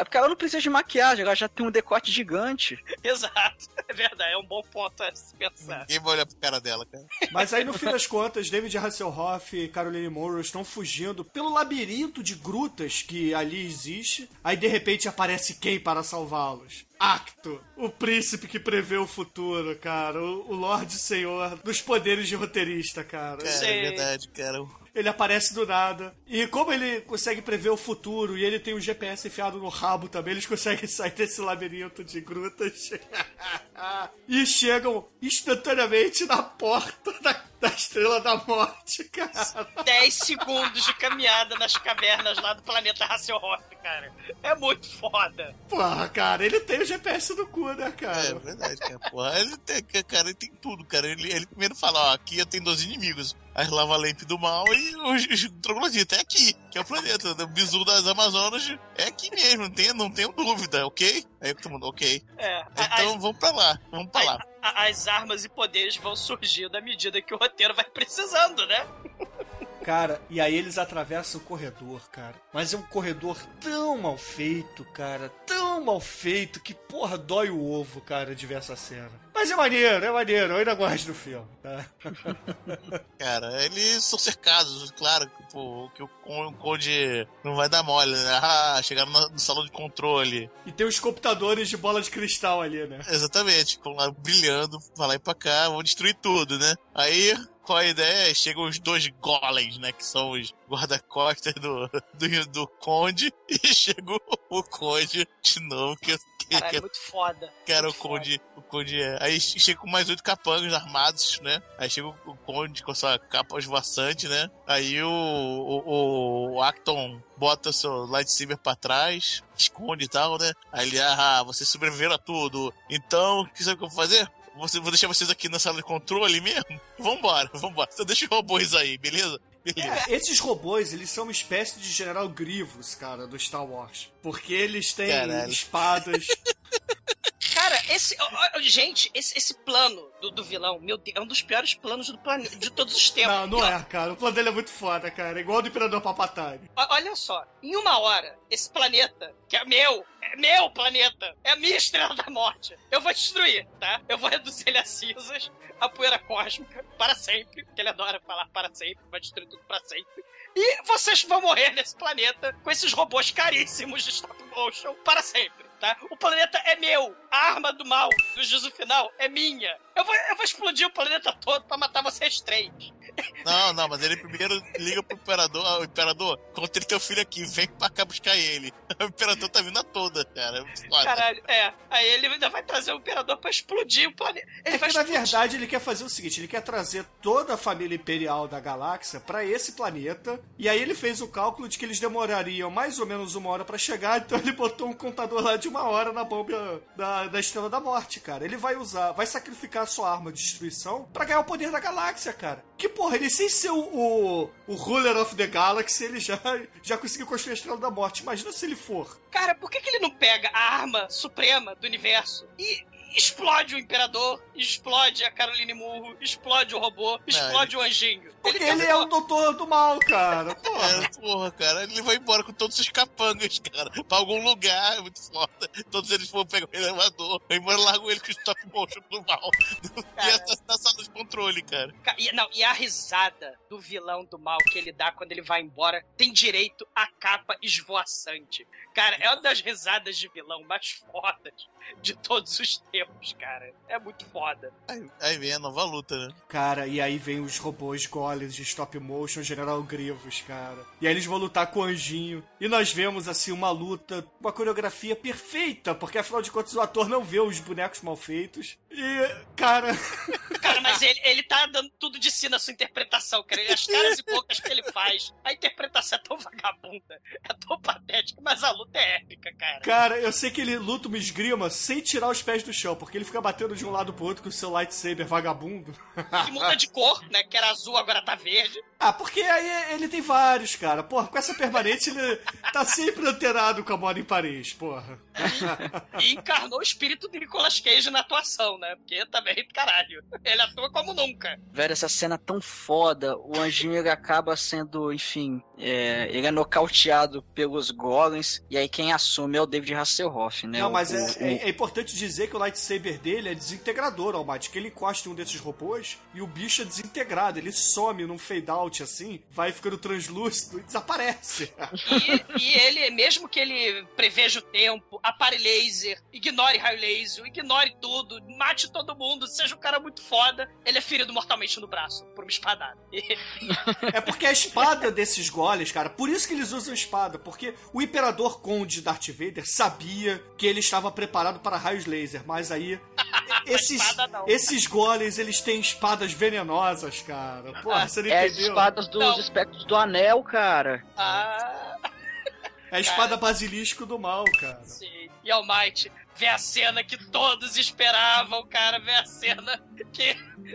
É porque ela não precisa de maquiagem, ela já tem um decote gigante. (laughs) Exato. É verdade, é um bom ponto a se pensar. Ninguém vai olhar pro cara dela, cara. Mas aí, no fim das contas, David Hasselhoff e Caroline Morrow estão fugindo pelo labirinto de grutas que ali existe. Aí, de repente, aparece quem para salvá-los? Acto, o príncipe que prevê o futuro, cara. O, o Lorde Senhor dos poderes de roteirista, cara. Cara, é verdade, cara. Ele aparece do nada. E como ele consegue prever o futuro e ele tem o GPS enfiado no rabo também, eles conseguem (laughs) sair desse labirinto de grutas. (laughs) e chegam instantaneamente na porta da, da Estrela da Morte, cara. 10 segundos de caminhada nas cavernas lá do planeta Hasselhoff, cara. É muito foda. Porra, cara, ele tem o GPS no cu, né, É cara? verdade, cara. Porra, ele tem, cara, ele tem tudo, cara. Ele, ele primeiro fala, ó, aqui eu tenho 12 inimigos. As lava-lamp do mal e os, os trogloditas. É aqui, que é o planeta. O bizu das Amazonas é aqui mesmo, não tenho, não tenho dúvida, ok? Aí todo mundo, ok. É, Então vamos pra lá, vamos pra lá. as armas e poderes vão surgindo à medida que o roteiro vai precisando, né? (laughs) Cara, e aí eles atravessam o corredor, cara. Mas é um corredor tão mal feito, cara. Tão mal feito que, porra, dói o ovo, cara, de ver essa cena. Mas é maneiro, é maneiro. Eu ainda gosto do filme, tá? (laughs) Cara, eles são cercados, claro, que, pô, que o Con- o Conde não vai dar mole, né? Ah, chegaram no, no salão de controle. E tem os computadores de bola de cristal ali, né? Exatamente, ficam lá brilhando, pra lá e pra cá, vão destruir tudo, né? Aí, qual a ideia? Chegam os dois golems, né? Que são os guarda-costas do, do, do Conde, (laughs) e chega o, Conde de novo, que, que, Cara, que é muito foda. Cara, o Muito foda. Conde, o Conde é. Aí chega com mais oito capangas armados, né? Aí chega o o Conde com sua capa esvoaçante, né? Aí o, o, o Acton bota seu lightsaber pra trás, esconde e tal, né? Aí ele, ah, vocês sobreviveram a tudo. Então, o que sabe o que eu vou fazer? Você, vou deixar vocês aqui na sala de controle mesmo? (laughs) Vambora, vambora. Então deixa os robôs aí, beleza? Beleza. É, esses robôs, eles são uma espécie de General Grievous, cara, do Star Wars. Porque eles têm Caralho. espadas. (laughs) Cara, esse. ó, ó, Gente, esse, esse plano do, do vilão, meu Deus, é um dos piores planos do planeta, de todos os tempos. Não, não Ó, é, cara. O plano dele é muito foda, cara. É igual ao do Imperador Papatani. ó, Olha só, em uma hora, esse planeta, que é meu, é, meu planeta. É a minha estrela da morte. Eu vou destruir, tá? Eu vou reduzir ele a cinzas, a poeira cósmica, para sempre. Porque ele adora falar para sempre, vai destruir tudo para sempre. E vocês vão morrer nesse planeta com esses robôs caríssimos de stop motion para sempre. Tá? O planeta é meu. A arma do mal, do juízo final, é minha. Eu vou, eu vou explodir o planeta todo pra matar vocês três. Não, não, mas ele primeiro liga pro imperador, ah, o imperador, encontrei teu filho aqui, vem pra cá buscar ele. (laughs) O imperador tá vindo a toda, cara. É. Caralho, é. Aí ele ainda vai trazer o imperador pra explodir o planeta. Ele É vai que, na explodir. verdade, ele quer fazer o seguinte: ele quer trazer toda a família imperial da galáxia pra esse planeta. E aí ele fez o cálculo de que eles demorariam mais ou menos uma hora pra chegar. (laughs) Então ele botou um contador lá de uma hora na bomba da, da Estrela da Morte, cara. Ele vai usar, vai sacrificar a sua arma de destruição pra ganhar o poder da galáxia, cara. Que porra, ele sem ser o, o, o Ruler of the Galaxy, ele já, já conseguiu construir a Estrela da Morte. Imagina se ele for. Cara, por que, que ele não pega a arma suprema do universo e explode o Imperador, explode a Caroline Murro, explode o robô, explode o anjinho? Porque tem ele é o doutor do mal, cara. (laughs) Porra. É, porra, cara, ele vai embora com todos os capangas, cara, pra algum lugar, é muito foda. Todos eles vão pegar o elevador, vai embora largo ele com o stop motion do mal. E Cara. essa na sala de controle, cara. Ca- E, não, e a risada do vilão do mal que ele dá quando ele vai embora tem direito à capa esvoaçante. Cara, é uma das risadas de vilão mais fodas de todos os tempos, cara. É muito foda. Aí, aí vem a nova luta, né? Cara, e aí vem os robôs de stop motion, General Grievous, cara. E aí eles vão lutar com o Anjinho. E nós vemos, assim, uma luta, uma coreografia perfeita, porque afinal de contas o ator não vê os bonecos mal feitos. E, cara, (laughs) Cara, mas ele, ele tá dando tudo de si na sua interpretação, cara. As caras e bocas que ele faz. A interpretação é tão vagabunda, é tão patética, mas a luta é épica, cara. cara, eu sei que ele luta uma esgrima sem tirar os pés do chão, porque ele fica batendo de um lado pro outro com o seu lightsaber vagabundo. Que muda de cor, né? Que era azul, agora tá verde. Ah, porque aí ele tem vários, cara. Porra, com essa permanente ele tá sempre antenado com a moda em Paris, porra. E encarnou o espírito de Nicolas Cage na atuação, né? Porque também, caralho. Ele atua como nunca. Velho, essa cena é tão foda. O anjinho ele acaba sendo, enfim, é, ele é nocauteado pelos golems. E aí quem assume é o David Hasselhoff, né? Não, O- mas o- é, é- é importante dizer que o lightsaber dele é desintegrador, Almighty. Que ele encosta em um desses robôs e o bicho é desintegrado. Ele some num fade out assim, vai ficando translúcido e desaparece. E, e ele, mesmo que ele preveja o tempo, apare laser, ignore raio laser, ignore tudo, mate todo mundo, seja um cara muito foda, ele é ferido mortalmente no braço por uma espadada. (laughs) É porque a espada desses golems, cara, por isso que eles usam espada, porque o Imperador Conde Darth Vader sabia que ele estava preparado para raios laser, mas aí esses, espada esses golems, eles têm espadas venenosas, cara. Porra, você não É as entendeu? espadas dos Não. espectros do anel, cara. ah, É a espada basilisco do mal, cara. sim. E Almighty vê a cena que todos esperavam, cara, vê a cena que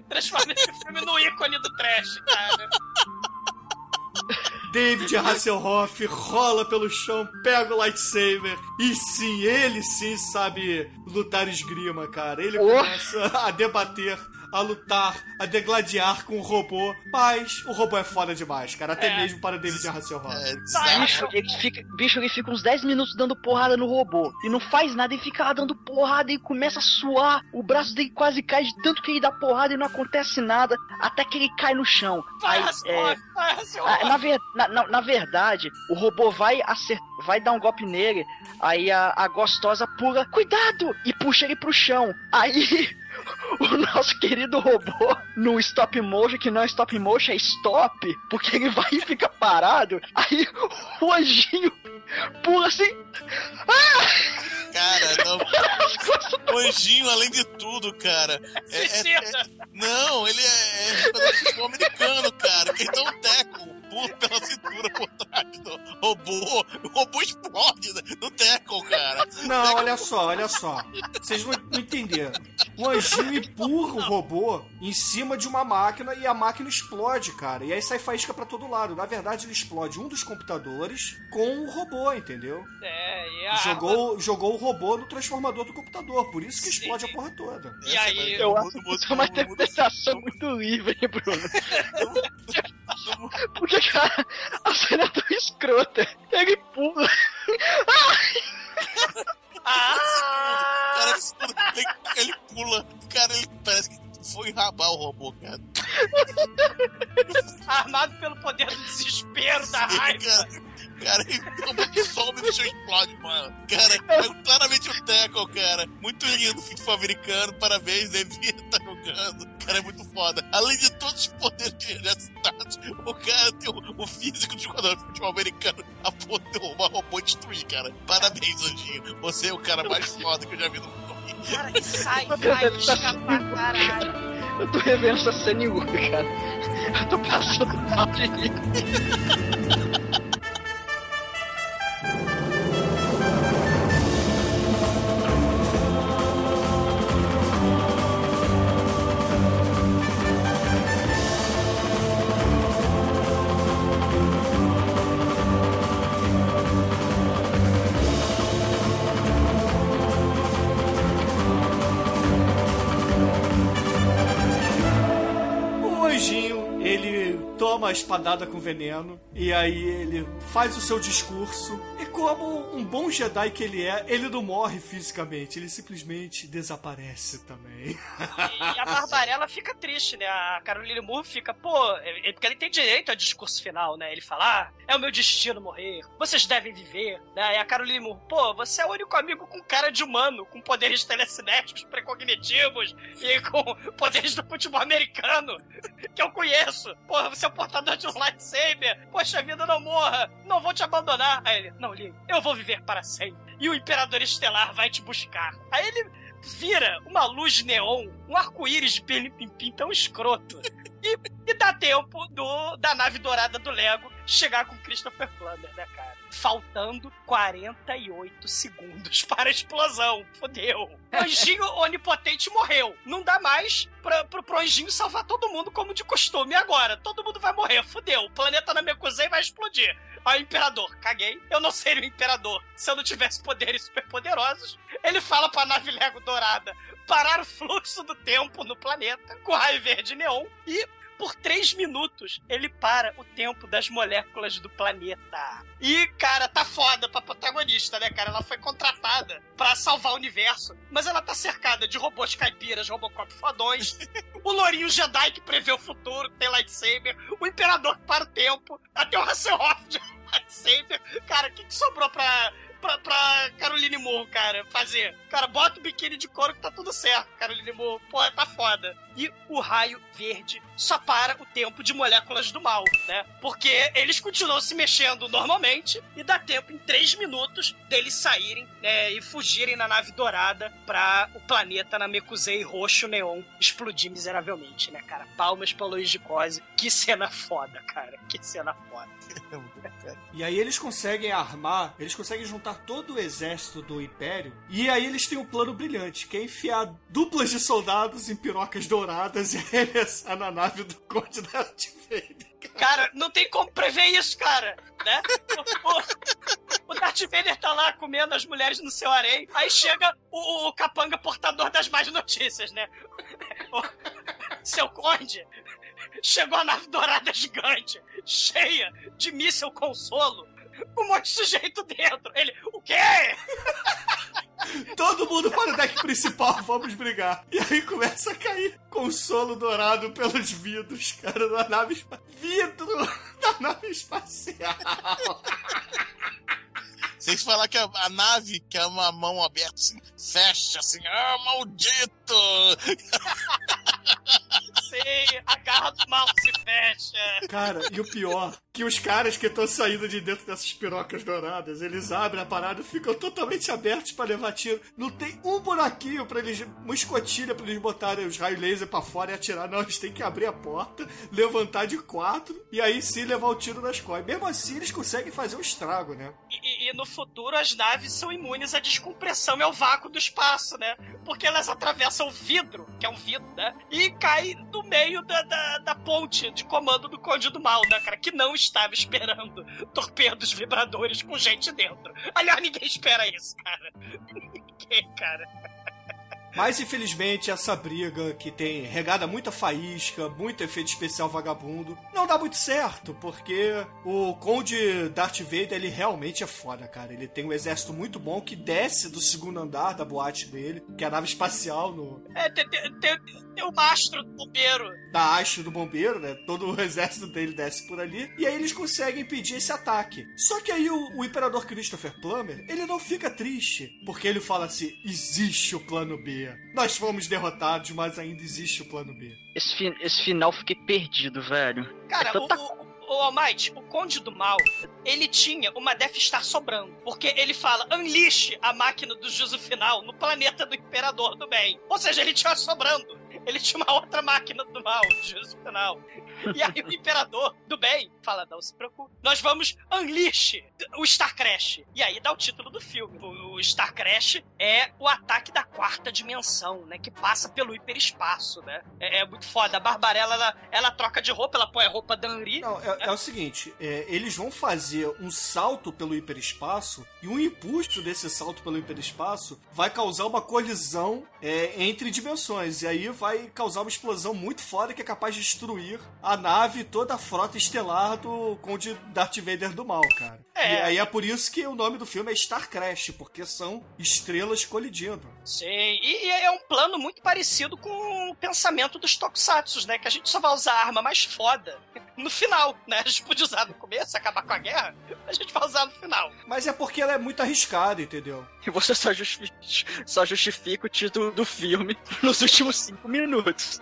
transforma esse filme no ícone do trash, cara. (laughs) David Hasselhoff rola pelo chão, pega o lightsaber e sim, ele sim sabe lutar esgrima, cara. Ele Oh. começa a debater, a lutar, a degladiar com o robô, mas o robô é foda demais, cara, até É. mesmo para David Hasselhoff. É, Bicho, ele fica, bicho, ele fica uns 10 minutos dando porrada no robô. E não faz nada, e fica lá dando porrada e começa a suar. O braço dele quase cai de tanto que ele dá porrada e não acontece nada. Até que ele cai no chão. Vai, Aí, é, vai. Ah, na, ver- na- na- na verdade, o robô vai acer- vai dar um golpe nele, aí a, a gostosa pula, cuidado! E puxa ele pro chão. Aí (laughs) (laughs) o nosso querido robô, no stop motion, que não é stop motion, é stop, porque ele vai e fica parado, aí o anjinho pula assim, cara, (laughs) não. O anjinho, além de tudo, cara. É, é- Suicida. não, ele é, é futebol americano, cara. Ele dá um teco pela cintura por trás do robô. O robô explode né, no teco, cara. Não, olha só, olha só. Vocês não, não entenderam. O anjinho empurra o robô em cima de uma máquina e a máquina explode, cara. E aí sai faísca pra todo lado. Na verdade, ele explode um dos computadores com o robô, entendeu? É, e a Jogou, jogou o robô no transformador do computador. Por isso que Sim. explode a porra toda. E aí, Essa Eu não acho muda- que é uma interpretação muito livre, Bruno. (laughs) azul. (laughs) Porque, cara, a cena é tão escrota. Pega e pula. (laughs) Ah! cara, ele, ele pula. Cara, ele parece que foi rabar o robô, cara. Armado pelo poder do desespero, da raiva. Sim, cara. Cara, o robô some e o bicho explode, mano. Cara, é claramente um tackle, cara. Muito lindo, futebol americano. Parabéns, devia estar (laughs) jogando. Cara, é muito foda. Além de todos os poderes que já citados, o cara tem o, o físico de jogador de futebol americano a ponto de derrubar robô e destruir, cara. Parabéns, Anjinho. Você é o cara mais foda que eu já vi no filme. Cara, e sai faísca pra caralho. Eu tô revendo essa cena em Uber, cara. Eu tô passando mal de rir. (laughs) espadada com veneno e aí ele faz o seu discurso como um bom Jedi que ele é, ele não morre fisicamente, ele simplesmente desaparece também. E a Barbarella fica triste, né? A Caroline Moore fica, pô, é- é porque ele tem direito ao discurso final, né? Ele fala, ah, é o meu destino morrer, vocês devem viver, né? E a Caroline Moore, pô, você é o único amigo com cara de humano, com poderes telecinéticos, precognitivos e com poderes do futebol americano que eu conheço. Porra, você é o portador de um lightsaber. Poxa vida, não morra. Não vou te abandonar. Aí ele, não, eu vou viver para sempre. E o Imperador Estelar vai te buscar. Aí ele vira uma luz neon, um arco-íris de pim tão escroto. E, e dá tempo do, da nave dourada do Lego chegar com Christopher Plummer, né, cara? Faltando 48 segundos (laughs) para a explosão. Fodeu. O anjinho onipotente morreu. Não dá mais pra, pro, pro anjinho salvar todo mundo como de costume. Agora? Todo mundo vai morrer. Fodeu. O planeta Namekusei vai explodir. Aí o imperador, caguei. Eu não seria o imperador se eu não tivesse poderes superpoderosos. Ele fala pra nave Lego dourada parar o fluxo do tempo no planeta com raio verde neon e por três minutos ele para o tempo das moléculas do planeta. E, cara, tá foda pra protagonista, né, cara? Ela foi contratada pra salvar o universo, mas ela tá cercada de robôs caipiras, Robocop fodões, (laughs) o Lourinho Jedi que prevê o futuro, que tem lightsaber, o Imperador que para o tempo, até o Hasselhoff de lightsaber. Cara, o que, que sobrou pra, pra, pra Caroline Moore, cara, fazer? Cara, bota o biquíni de couro que tá tudo certo, Caroline Moore. Pô, tá foda. E o raio verde só para o tempo de moléculas do mal, né? Porque eles continuam se mexendo normalmente e dá tempo em três minutos deles saírem né, e fugirem na nave dourada pra o planeta Namekusei roxo neon explodir miseravelmente, né, cara? Palmas pra Luiz de Cose. Que cena foda, cara. Que cena foda. (laughs) E aí eles conseguem armar, eles conseguem juntar todo o exército do Império. E aí eles têm um plano brilhante, que é enfiar duplas de soldados em pirocas douradas e (laughs) arremessar na nave do Conde da Vader. Cara, não tem como prever isso, cara. Né? O, o, o Darth Vader tá lá comendo as mulheres no seu harém. Aí chega o, o capanga portador das más notícias, né? O, seu conde, chegou a nave dourada gigante, cheia de míssil consolo, com um monte de sujeito dentro. Ele, o quê? (laughs) Todo mundo para o deck principal, vamos brigar. E aí começa a cair consolo dourado pelos vidros, cara, da nave espacial. Vidro (laughs) da nave espacial. Sem falar que a, a nave, que é uma mão aberta, assim, fecha, assim, ah, maldito! (laughs) Sim, a garra do mal se fecha. Cara, e o pior, que os caras que estão saindo de dentro dessas pirocas douradas, eles abrem a parada e ficam totalmente abertos pra levar tiro. Não tem um buraquinho pra eles, uma escotilha pra eles botarem os raios laser pra fora e atirar. Não, eles têm que abrir a porta, levantar de quatro e aí sim levar o tiro nas costas. Mesmo assim, eles conseguem fazer um estrago, né? E, no futuro as naves são imunes à descompressão e ao vácuo do espaço, né? Porque elas atravessam o vidro, que é um vidro, né? E caem no meio da, da, da ponte de comando do Conde do Mal, né, cara? Que não estava esperando torpedos vibradores com gente dentro. Aliás, ninguém espera isso, cara. (laughs) Ninguém, cara. Mas infelizmente essa briga que tem regada muita faísca, muito efeito especial vagabundo, não dá muito certo, porque o Conde Darth Vader ele realmente é foda, cara. Ele tem um exército muito bom que desce do segundo andar da boate dele, que é a nave espacial no. É, tem, tem, tem, o mastro do bombeiro. Da haste do bombeiro, né? Todo o (laughs) exército dele desce por ali. E aí eles conseguem impedir esse ataque. Só que aí o, o Imperador Christopher Plummer, ele não fica triste. Porque ele fala assim: existe o plano B. Nós fomos derrotados, mas ainda existe o plano B. Esse, fi- esse final fiquei perdido, velho. Cara, É o, tanta o, o Almighty, o Conde do Mal, ele tinha uma Death Star sobrando. Porque ele fala, unleash a máquina do juízo final no planeta do Imperador do Bem. Ou seja, ele tinha sobrando. Ele tinha uma outra máquina do mal, juízo final. E aí o Imperador do Bem fala, não se preocupe, nós vamos unleash o Star Crash. E aí dá o título do filme. O, Star Crash é o ataque da quarta dimensão, né? Que passa pelo hiperespaço, né? É, é muito foda. A Barbarella, ela, ela troca de roupa, ela põe a roupa da Henri. Não, é, é o seguinte: é, eles vão fazer um salto pelo hiperespaço e o impulso desse salto pelo hiperespaço vai causar uma colisão é, entre dimensões. E aí vai causar uma explosão muito foda que é capaz de destruir a nave e toda a frota estelar do Conde Darth Vader do mal, cara. É. E aí é por isso que o nome do filme é Star Crash, porque são estrelas colidindo. Sim, e, e é um plano muito parecido com o pensamento dos Tokusatsu, né? Que a gente só vai usar a arma mais foda no final, né? A gente podia usar no começo, acabar com a guerra, a gente vai usar no final. Mas é porque ela é muito arriscada, entendeu? E você só justifica, só justifica o título do filme (laughs) nos últimos cinco minutos.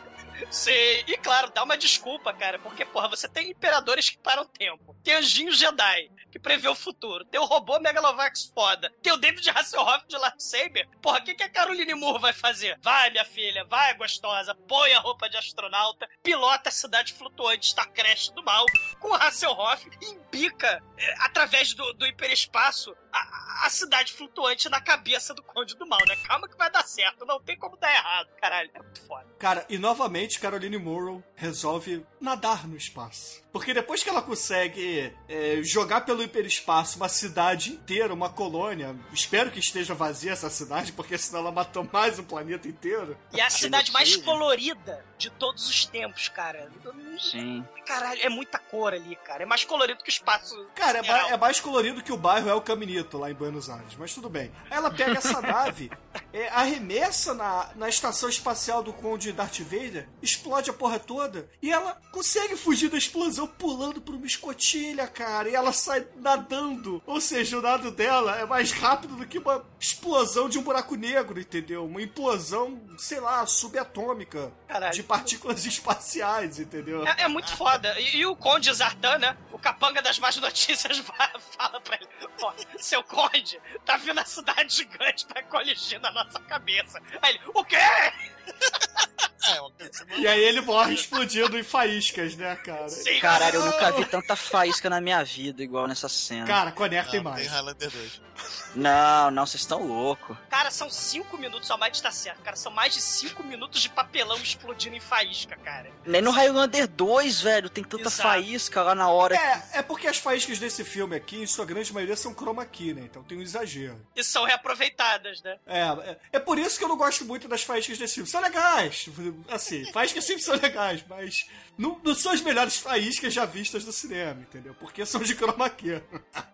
Sim, e claro, dá uma desculpa, cara, porque, porra, você tem imperadores que param o tempo, tem anjinho Jedi, que prevê o futuro, tem o robô Megalovax foda, tem o David Hasselhoff de Lightsaber. Porra, o que, que a Caroline Moore vai fazer? Vai, minha filha, vai, gostosa, põe a roupa de astronauta, pilota a cidade flutuante Star Crash do mal, com o Hasselhoff, e embica, eh, através do, do hiperespaço, a, a cidade flutuante na cabeça do Conde do Mal, né? Calma que vai dar certo, não tem como dar errado. Caralho, é muito foda. Cara, e novamente Caroline Morrow resolve nadar no espaço. Porque depois que ela consegue é, jogar pelo hiperespaço uma cidade inteira, uma colônia, espero que esteja vazia essa cidade, porque senão ela matou mais um planeta inteiro. E é a cidade mais colorida de todos os tempos, cara. Sim. Caralho, é muita cor ali, cara. É mais colorido que o espaço. Cara, é, é mais colorido que o bairro El Caminito, lá em Buenos Aires, mas tudo bem. Ela pega essa (laughs) nave, é, arremessa na, na estação espacial do Conde Darth Vader, explode a porra toda, e ela consegue fugir da explosão pulando por uma escotilha, cara, e ela sai nadando. Ou seja, o nado dela é mais rápido do que uma explosão de um buraco negro, entendeu? Uma implosão, sei lá, subatômica Caralho. de partículas espaciais, entendeu? É, é muito foda. E, e o Conde Zartan, né? O capanga das más notícias (laughs) fala pra ele: Ó, seu Conde, tá vindo a cidade gigante pra coligir na nossa cabeça. Aí ele: O quê? (laughs) É, E aí ele morre explodindo em faíscas, né, cara? Sim, Caralho, eu nunca vi (laughs) tanta faísca na minha vida igual nessa cena. Cara, conectem Não, mais. tem Highlander 2. Não, não, vocês estão loucos. Cara, são cinco minutos, a mais tá certo, cara. São mais de cinco minutos de papelão explodindo em faísca, cara. Nem no Highlander 2, velho, tem tanta Exato. faísca lá na hora. É, é porque as faíscas desse filme aqui, em sua grande maioria, são chroma key, né? Então tem um exagero. E são reaproveitadas, né? É, é, é por isso que eu não gosto muito das faíscas desse filme. São legais, assim, faíscas sempre são legais, mas não, não são as melhores faíscas já vistas no cinema, entendeu? Porque são de chroma key.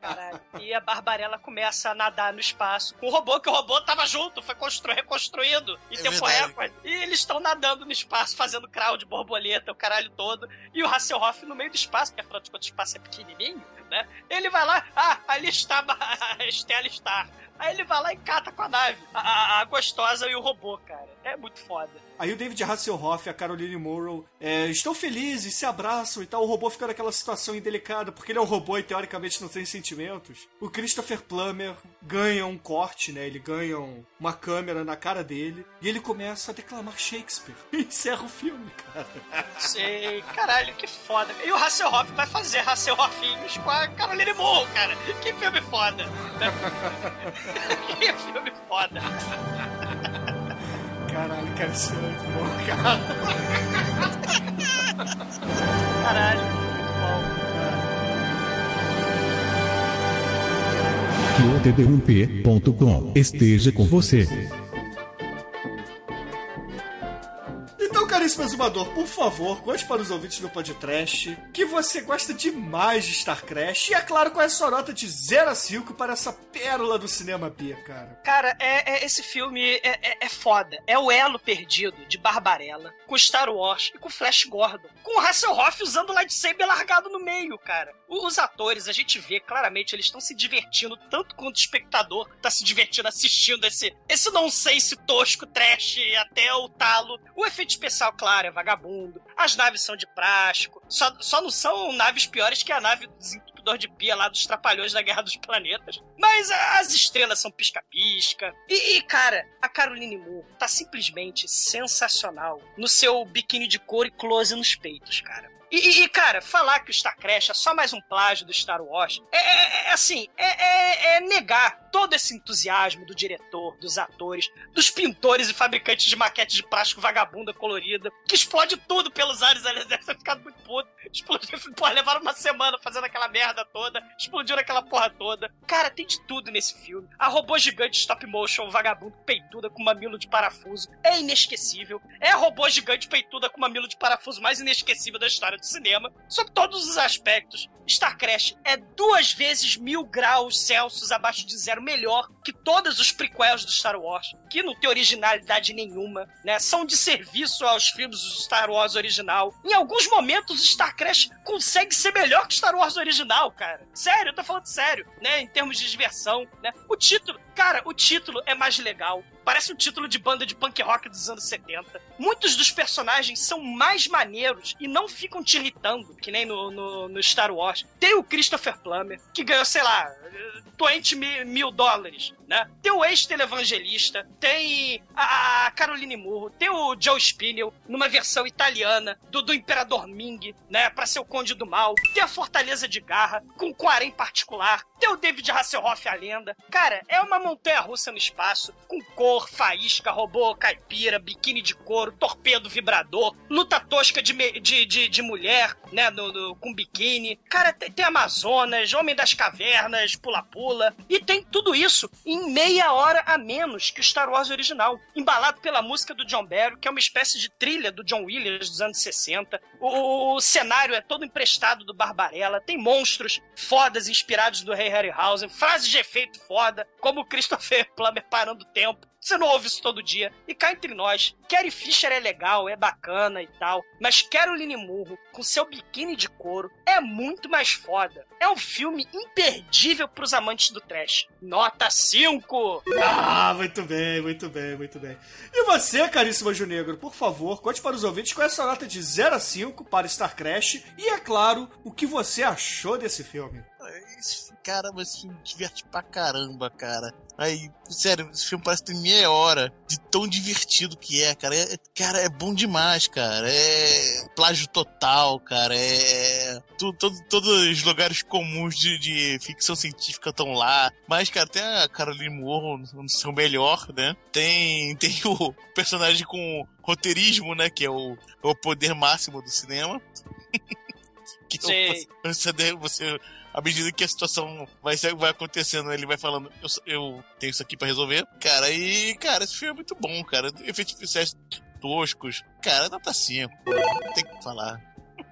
Caralho. E a Barbarella começa a nadar no espaço com o robô, que o robô tava junto, foi constru reconstruído em É tempo verdade. recorde. E eles estão nadando no espaço, fazendo crowd, borboleta, o caralho todo. E o Hasselhoff no meio do espaço, porque afinal de contas o espaço é pequenininho, né? Ele vai lá, ah, ali está (laughs) a Estela Star. Aí ele vai lá e cata com a nave. A, a- a gostosa e o robô, cara. É muito foda. Aí o David Hasselhoff e a Caroline Morrow é, estão felizes, se abraçam e tal. O robô fica naquela situação indelicada, porque ele é um robô e teoricamente não tem sentimentos. O Christopher Plummer ganha um corte, né? Ele ganha um- uma câmera na cara dele e ele começa a declamar Shakespeare. E (laughs) encerra o filme, cara. Sei, caralho, que foda. E o Hasselhoff vai fazer Hasselhoffinhos com a Caroline Moore, cara. Que filme foda. (laughs) que filme foda. (laughs) Caralho, cara, isso é muito bom, cara. (laughs) Caralho, muito bom. que o td1p.com esteja com você. Caríssimo exumador, por favor, conte para os ouvintes do podcast que você gosta demais de Star Crash. E é claro, qual é a sua nota de 0 a 5 para essa pérola do cinema B, cara? Cara, é, é- esse filme é, é- é foda. É o elo perdido de Barbarella com Star Wars e com Flash Gordon. Com o Hasselhoff usando o lightsaber largado no meio, cara. Os atores, a gente vê claramente, eles estão se divertindo tanto quanto o espectador tá se divertindo assistindo esse, esse nonsense tosco, trash, até o talo. O efeito especial, claro, é vagabundo. As naves são de plástico. Só, só não são naves piores que a nave do desentupidor de pia lá dos Trapalhões da Guerra dos Planetas. Mas as estrelas são pisca-pisca. E, e, cara, a Caroline Moore tá simplesmente sensacional no seu biquíni de couro e close nos peitos, cara. E, e- e, cara, falar que o Star Crash é só mais um plágio do Star Wars é, é- é assim, é, é- é negar todo esse entusiasmo do diretor, dos atores, dos pintores e fabricantes de maquete de plástico vagabunda colorida, que explode tudo pelos ares, aliás, deve ter ficado muito puto. Explodiu, (laughs) pô, levaram uma semana fazendo aquela merda toda, explodiram aquela porra toda. Cara, tem de tudo nesse filme. A robô gigante stop motion, vagabundo, peituda com mamilo de parafuso, é inesquecível. É a robô gigante peituda com mamilo de parafuso mais inesquecível da história do cinema, sob todos os aspectos. Star Crash é duas vezes mil graus Celsius abaixo de zero melhor que todos os prequels do Star Wars, que não tem originalidade nenhuma, né? São de serviço aos filmes do Star Wars original. Em alguns momentos, Star Crash consegue ser melhor que Star Wars original, cara. Sério, eu tô falando sério, né? Em termos de diversão, né? O título, cara, o título é mais legal. Parece um título de banda de punk rock dos anos 70. Muitos dos personagens são mais maneiros e não ficam te irritando, que nem no, no, no Star Wars. Tem o Christopher Plummer, que ganhou, sei lá, 20 mil, mil dólares, né? Tem o ex-televangelista, tem a, a Caroline Murro, tem o Joe Spinell, numa versão italiana do, do Imperador Ming, né? Pra ser o Conde do Mal. Tem a Fortaleza de Garra, com Quarém particular. Tem o David Hasselhoff, a lenda. Cara, é uma montanha russa no espaço, com cor, faísca, robô, caipira, biquíni de couro, torpedo vibrador, luta tosca de, de, de, de mulher, né, no, no- com biquíni. Cara, tem, tem Amazonas, Homem das Cavernas, pula-pula. E tem tudo isso em meia hora a menos que o Star Wars original. Embalado pela música do John Barry, que é uma espécie de trilha do John Williams dos anos 60. O, o cenário é todo emprestado do Barbarella. Tem monstros fodas inspirados do Rei Harryhausen. Frases de efeito foda, como o Christopher Plummer parando o tempo. Você não ouve isso todo dia. E cá entre nós, Carrie Fisher é legal, é bacana e tal, mas Caroline Murro, com seu biquíni de couro, é muito mais foda. É um filme imperdível pros amantes do trash. Nota 5! Ah, muito bem, muito bem, muito bem. E você, caríssimo Anjo Negro, por favor, conte para os ouvintes qual é a sua nota de 0 a 5 para Star Crash e, é claro, o que você achou desse filme. Esse, caramba, esse filme diverte pra caramba, cara. Aí, sério, esse filme parece que tem meia hora de tão divertido que é, cara. É, cara, é bom demais, cara. É plágio total, cara. É. tu- todo- todos os lugares comuns de, de ficção científica estão lá. Mas, cara, tem a Caroline Moore no seu melhor, né? Tem, tem o personagem com roteirismo, né? Que é o, o poder máximo do cinema. (laughs) que é o- Sei. você, você à medida que a situação vai, vai acontecendo, ele vai falando, eu, eu tenho isso aqui pra resolver. Cara, e, cara, esse filme é muito bom, cara. Efeitos especiais toscos. Cara, nota 5, pô, não tem o que falar.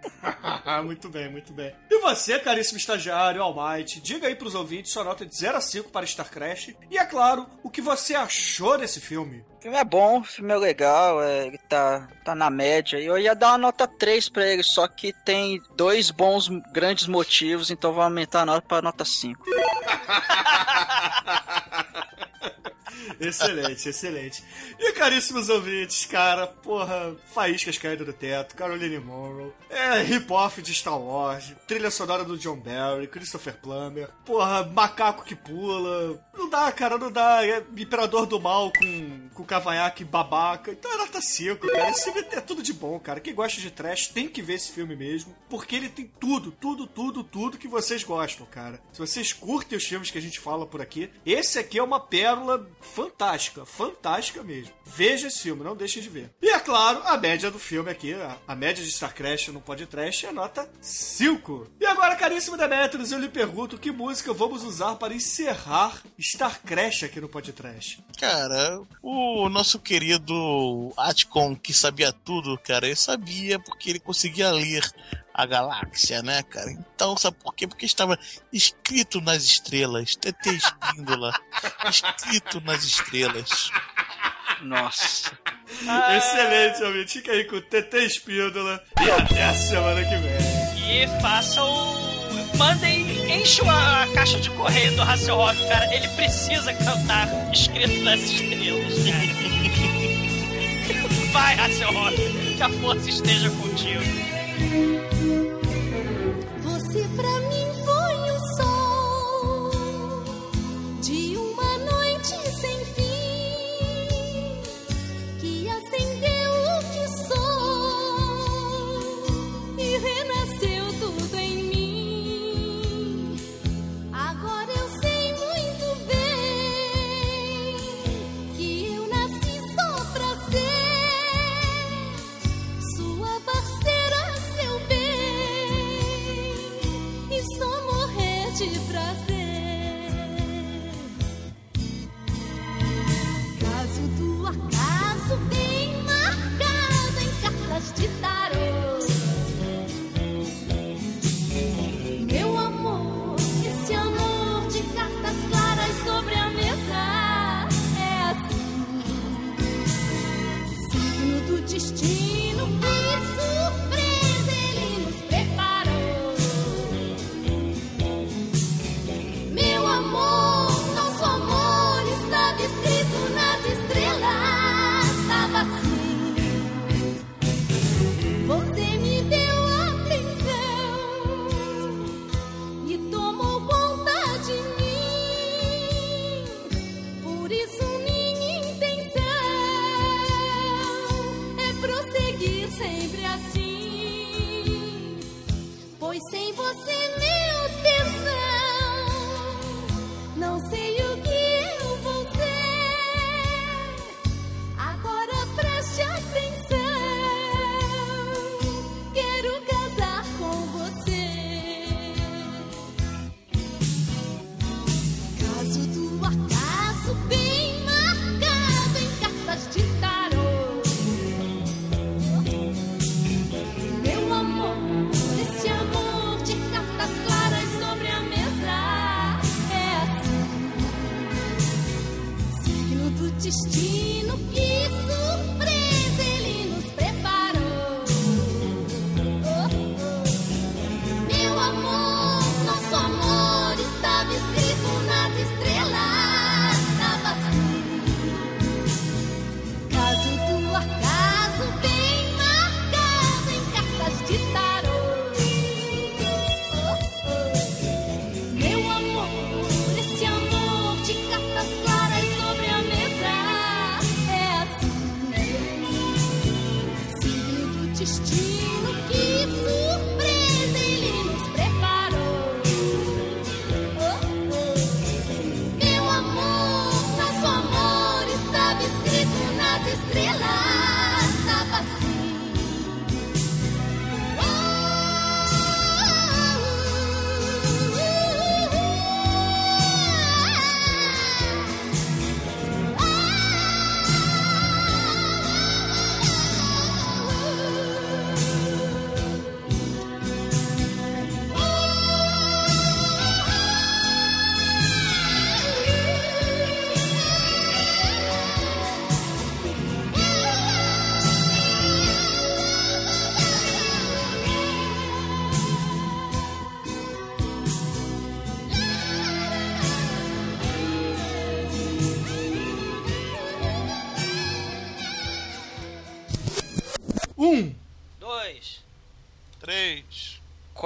(laughs) muito bem, muito bem. E você, caríssimo estagiário Almighty, diga aí pros ouvintes sua nota de 0 a 5 para Star Crash e, é claro, o que você achou desse filme. O filme é bom, o filme é legal, é, ele tá, tá na média. E eu ia dar uma nota 3 pra ele, só que tem dois bons, grandes motivos, então vou aumentar a nota pra nota 5. (laughs) Excelente, excelente. E caríssimos ouvintes, cara, porra, faíscas caindo do teto, Caroline Monroe, é hip-hop de Star Wars, trilha sonora do John Barry, Christopher Plummer, porra, macaco que pula. Não dá, cara, não dá. É Imperador do Mal com, com cavanhaque babaca. Então é nota 5, cara. Esse filme é tudo de bom, cara. Quem gosta de trash tem que ver esse filme mesmo, porque ele tem tudo, tudo, tudo, tudo que vocês gostam, cara. Se vocês curtem os filmes que a gente fala por aqui, esse aqui é uma pérola fantástica, fantástica mesmo. Veja esse filme, não deixe de ver. E é claro, a média do filme aqui, a, a média de Star Crash no podcast é nota 5. E agora, caríssimo Demetrius, eu lhe pergunto que música vamos usar para encerrar Star Crash aqui no Podcast. Cara, o nosso querido Atcon que sabia tudo, cara, ele sabia porque ele conseguia ler a galáxia, né, cara? Então, sabe por quê? Porque estava escrito nas estrelas. TT Espíndola. (laughs) escrito nas estrelas. Nossa. Ah. (laughs) Excelente, amigo. Fica aí com o TT Espíndola. E até a semana que vem. E façam. Mandem enche a, caixa de correio do Hasselhoff, cara. Ele precisa cantar escrito nas estrelas, cara. Vai, Hasselhoff, que a força esteja contigo.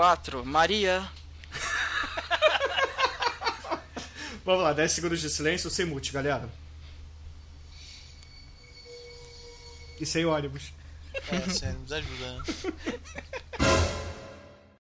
4, Maria. (laughs) Vamos lá, 10 segundos de silêncio sem mute, galera. E sem ônibus. É, sério, nos ajuda, né?